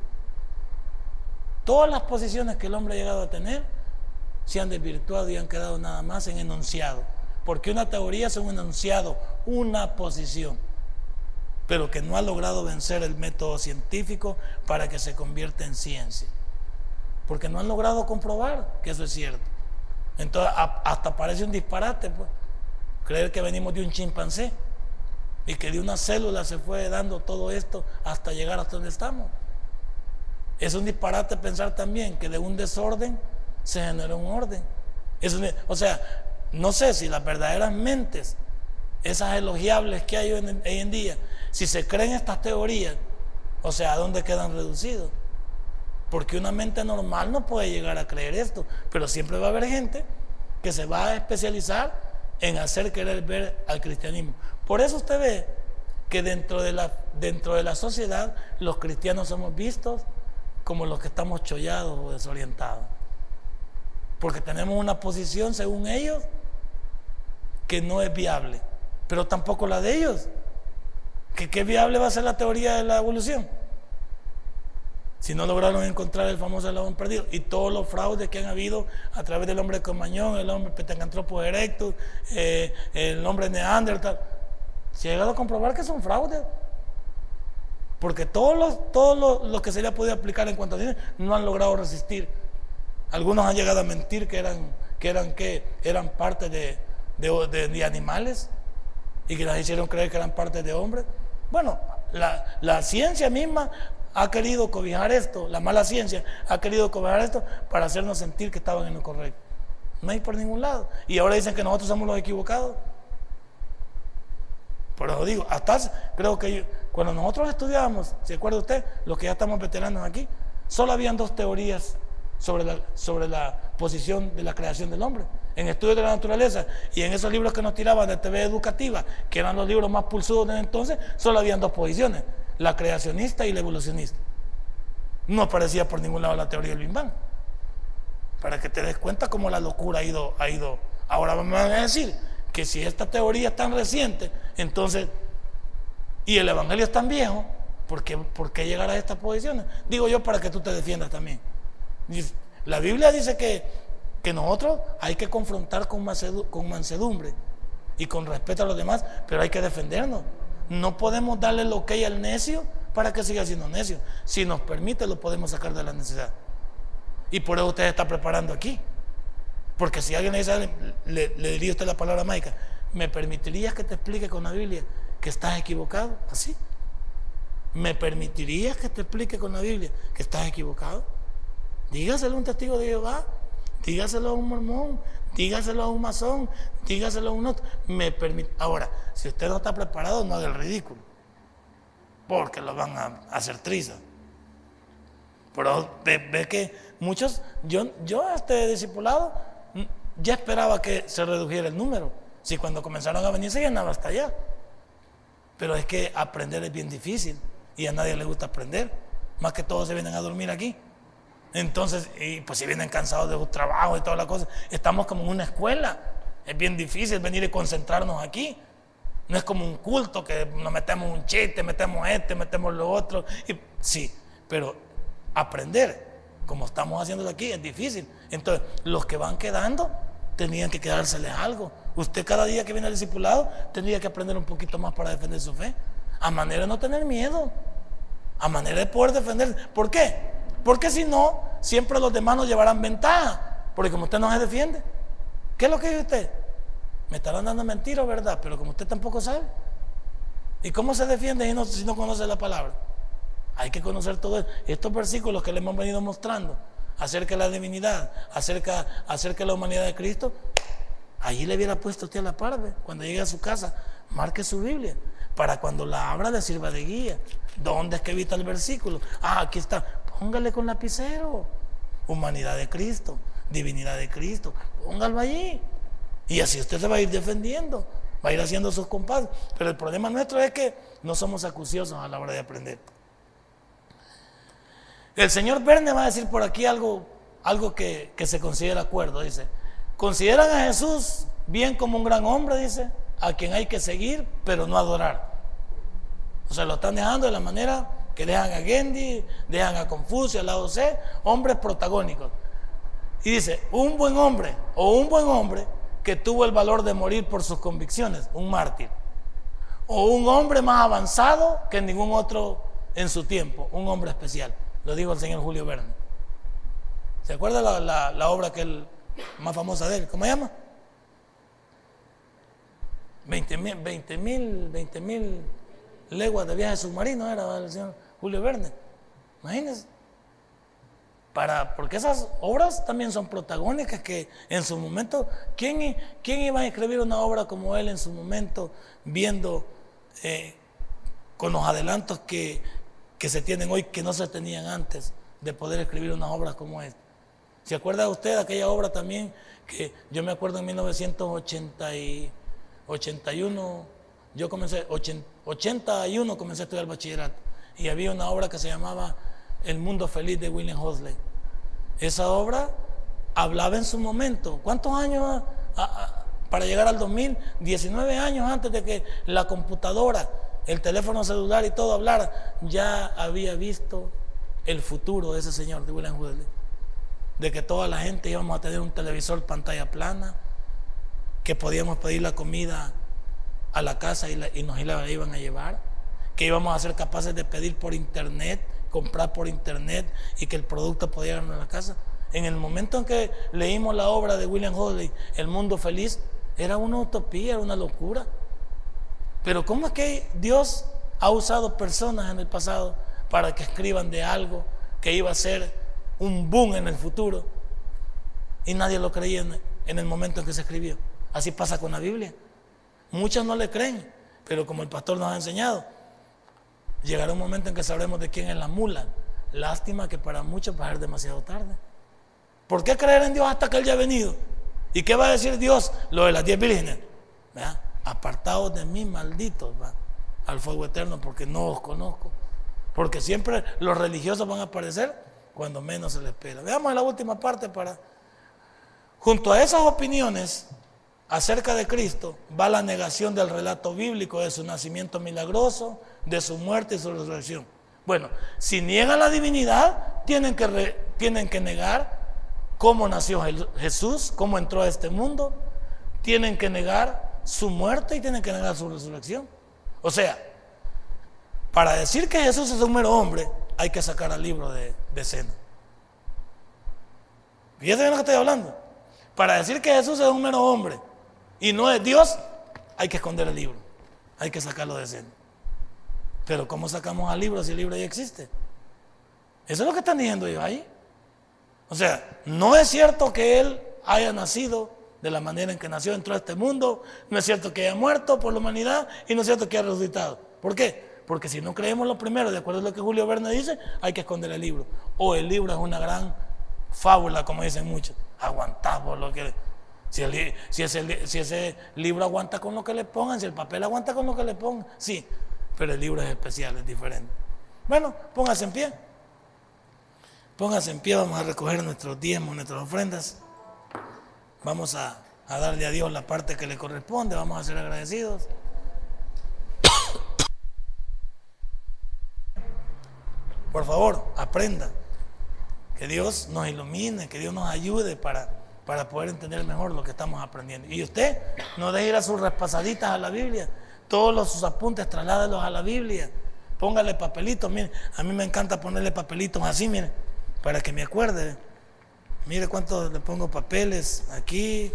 Todas las posiciones que el hombre ha llegado a tener se han desvirtuado y han quedado nada más en enunciado. Porque una teoría es un enunciado, una posición, pero que no ha logrado vencer el método científico para que se convierta en ciencia. Porque no han logrado comprobar que eso es cierto. Entonces, hasta parece un disparate, pues, creer que venimos de un chimpancé y que de una célula se fue dando todo esto hasta llegar hasta donde estamos. Es un disparate pensar también que de un desorden se generó un orden. o sea, no sé si las verdaderas mentes, esas elogiables que hay hoy en, día, si se creen estas teorías, o sea, ¿a dónde quedan reducidos? Porque una mente normal no puede llegar a creer esto, pero siempre va a haber gente que se va a especializar en hacer querer ver al cristianismo. Por eso usted ve que dentro de la, dentro de la sociedad los cristianos somos vistos como los que estamos chollados o desorientados. Porque tenemos una posición, según ellos, que no es viable, pero tampoco la de ellos. ¿Que ¿Qué viable va a ser la teoría de la evolución? Si no lograron encontrar el famoso eslabón perdido y todos los fraudes que han habido a través del hombre Comañón, el hombre Petancantropo erectus, eh, el hombre Neandertal, se ha llegado a comprobar que son fraudes. Porque todos los, todos los, que se le ha podido aplicar en cuanto a dinero no han logrado resistir. Algunos han llegado a mentir que eran, que eran, que eran parte de, de, animales y que las hicieron creer que eran parte de hombres. Bueno, la, la ciencia misma ha querido cobijar esto, la mala ciencia ha querido cobijar esto para hacernos sentir que estaban en lo correcto. No hay por ningún lado. Y ahora dicen que nosotros somos los equivocados. Por eso digo, hasta creo que cuando nosotros estudiábamos, ¿se acuerda usted? Los que ya estamos veteranos aquí, solo habían dos teorías sobre la, sobre la posición de la creación del hombre. En estudios de la naturaleza y en esos libros que nos tiraban de TV educativa, que eran los libros más pulsudos de entonces, solo habían dos posiciones, la creacionista y la evolucionista. No aparecía por ningún lado la teoría del Big Bang. Para que te des cuenta cómo la locura ha ido, ha ido. Ahora vamos a decir que si esta teoría es tan reciente, entonces, y el Evangelio es tan viejo, ¿por qué, ¿por qué llegar a estas posiciones? Digo yo para que tú te defiendas también. La Biblia dice que, que nosotros hay que confrontar con, mansedumbre y con respeto a los demás, pero hay que defendernos. No podemos darle lo que hay al necio para que siga siendo necio. Si nos permite, lo podemos sacar de la necesidad. Y por eso usted está preparando aquí. Porque si alguien le, dice, diría usted la palabra mágica, ¿me permitirías que te explique con la Biblia que estás equivocado? Así. ¿Me permitirías que te explique con la Biblia que estás equivocado? Dígaselo a un testigo de Jehová, dígaselo a un mormón, dígaselo a un masón, dígaselo a un otro. Me permite. Ahora, si usted no está preparado, no haga el ridículo, porque lo van a hacer triza. Pero ve, que muchos, yo, yo este discipulado, ya esperaba que se redujera el número. Si cuando comenzaron a venir se llenaba hasta allá. Pero es que aprender es bien difícil y a nadie le gusta aprender. Más que todos se vienen a dormir aquí. Entonces, y pues si vienen cansados de su trabajo y todas las cosas, estamos como en una escuela. Es bien difícil venir y concentrarnos aquí. No es como un culto que nos metemos un chiste, metemos este, metemos lo otro. Y, sí, pero aprender como estamos haciendo aquí, es difícil. Entonces, los que van quedando, tenían que quedárseles algo. Usted cada día que viene al discipulado, tendría que aprender un poquito más para defender su fe. A manera de no tener miedo. A manera de poder defender. ¿Por qué? Porque si no, siempre los demás nos llevarán ventaja. Porque como usted no se defiende, ¿qué es lo que dice usted? Me estarán dando mentiras, ¿verdad? Pero como usted tampoco sabe. ¿Y cómo se defiende si no, si no conoce la palabra? Hay que conocer todos estos versículos que le hemos venido mostrando acerca de la divinidad, acerca, acerca de la humanidad de Cristo. Allí le hubiera puesto usted a la par, cuando llegue a su casa, marque su Biblia, para cuando la abra le sirva de guía. ¿Dónde es que evita el versículo? Ah, aquí está. Póngale con lapicero. Humanidad de Cristo, divinidad de Cristo. Póngalo allí. Y así usted se va a ir defendiendo, va a ir haciendo sus compases. Pero el problema nuestro es que no somos acuciosos a la hora de aprender. El señor Verne va a decir por aquí algo, algo que, se considera acuerdo. Dice, consideran a Jesús bien como un gran hombre, dice, a quien hay que seguir, pero no adorar. O sea, lo están dejando de la manera que dejan a Gandhi, dejan a Confucio, a Lao C, hombres protagónicos. Y dice, un buen hombre o un buen hombre que tuvo el valor de morir por sus convicciones, un mártir. O un hombre más avanzado que ningún otro en su tiempo, un hombre especial. Lo dijo el señor Julio Verne. ¿Se acuerda la, obra que el, más famosa de él? ¿Cómo se llama? 20 mil, 20 mil, 20 mil leguas de viaje submarino era el señor Julio Verne. Imagínense. Para, porque esas obras también son protagónicas que en su momento, ¿quién, quién iba a escribir una obra como él en su momento viendo eh, con los adelantos que, que se tienen hoy que no se tenían antes de poder escribir una obra como esta? ¿Se acuerda usted aquella obra también que yo me acuerdo en 1981, yo comencé, 81 comencé a estudiar bachillerato y había una obra que se llamaba El mundo feliz de William Hosley. Esa obra hablaba en su momento, ¿cuántos años para llegar al 2000? 19 años antes de que la computadora, el teléfono celular y todo hablara, ya había visto el futuro de ese señor, de William. De que toda la gente íbamos a tener un televisor pantalla plana, que podíamos pedir la comida a la casa y, nos la iban a llevar, que íbamos a ser capaces de pedir por internet, comprar por internet y que el producto podía llegar a la casa. En el momento en que leímos la obra de William Hodley, El mundo feliz, era una utopía, era una locura. Pero ¿cómo es que Dios ha usado personas en el pasado para que escriban de algo que iba a ser un boom en el futuro? Y nadie lo creía en el momento en que se escribió. Así pasa con la Biblia. Muchos no le creen, pero como el pastor nos ha enseñado, llegará un momento en que sabremos de quién es la mula. Lástima que para muchos va a ser demasiado tarde. ¿Por qué creer en Dios hasta que Él ya ha venido? ¿Y qué va a decir Dios? Lo de las diez vírgenes. Apartados de mí, malditos, al fuego eterno, porque no os conozco. Porque siempre los religiosos van a aparecer cuando menos se les espera. Veamos la última parte para... Junto a esas opiniones, acerca de Cristo va la negación del relato bíblico de su nacimiento milagroso, de su muerte y su resurrección. Bueno, si niegan la divinidad, tienen que, tienen que negar cómo nació Jesús, cómo entró a este mundo, tienen que negar su muerte y tienen que negar su resurrección. O sea, para decir que Jesús es un mero hombre, hay que sacar al libro de, de escena. Fíjense de lo que estoy hablando. Para decir que Jesús es un mero hombre, y no es Dios, hay que esconder el libro. Hay que sacarlo de escena. Pero ¿cómo sacamos al libro si el libro ya existe? Eso es lo que están diciendo ellos ahí. O sea, no es cierto que él haya nacido de la manera en que nació, entró a este mundo. No es cierto que haya muerto por la humanidad y no es cierto que haya resucitado. ¿Por qué? Porque si no creemos lo primero, de acuerdo a lo que Julio Verne dice, hay que esconder el libro. O el libro es una gran fábula, como dicen muchos. Aguantamos lo que si, ese, libro aguanta con lo que le pongan, si el papel aguanta con lo que le pongan, sí, pero el libro es especial, es diferente. Bueno, póngase en pie. Póngase en pie, vamos a recoger nuestros diezmos, nuestras ofrendas. Vamos a, darle a Dios la parte que le corresponde, vamos a ser agradecidos. Por favor, aprenda. Que Dios nos ilumine, que Dios nos ayude para para poder entender mejor lo que estamos aprendiendo. Y usted no deje ir a sus repasaditas a la Biblia. Todos los, sus apuntes, trasládelos a la Biblia. Póngale papelitos, mire. A mí me encanta ponerle papelitos así, mire. para que me acuerde. Mire cuánto le pongo papeles aquí.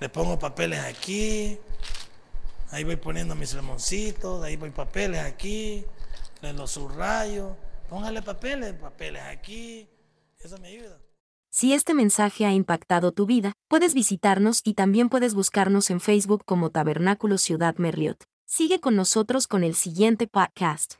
Le pongo papeles aquí. Ahí voy poniendo mis lemoncitos. Ahí voy papeles aquí. Le los subrayo. Póngale papeles, papeles aquí. Eso me ayuda. Si este mensaje ha impactado tu vida, puedes visitarnos y también puedes buscarnos en Facebook como Tabernáculo Ciudad Merriot. Sigue con nosotros con el siguiente podcast.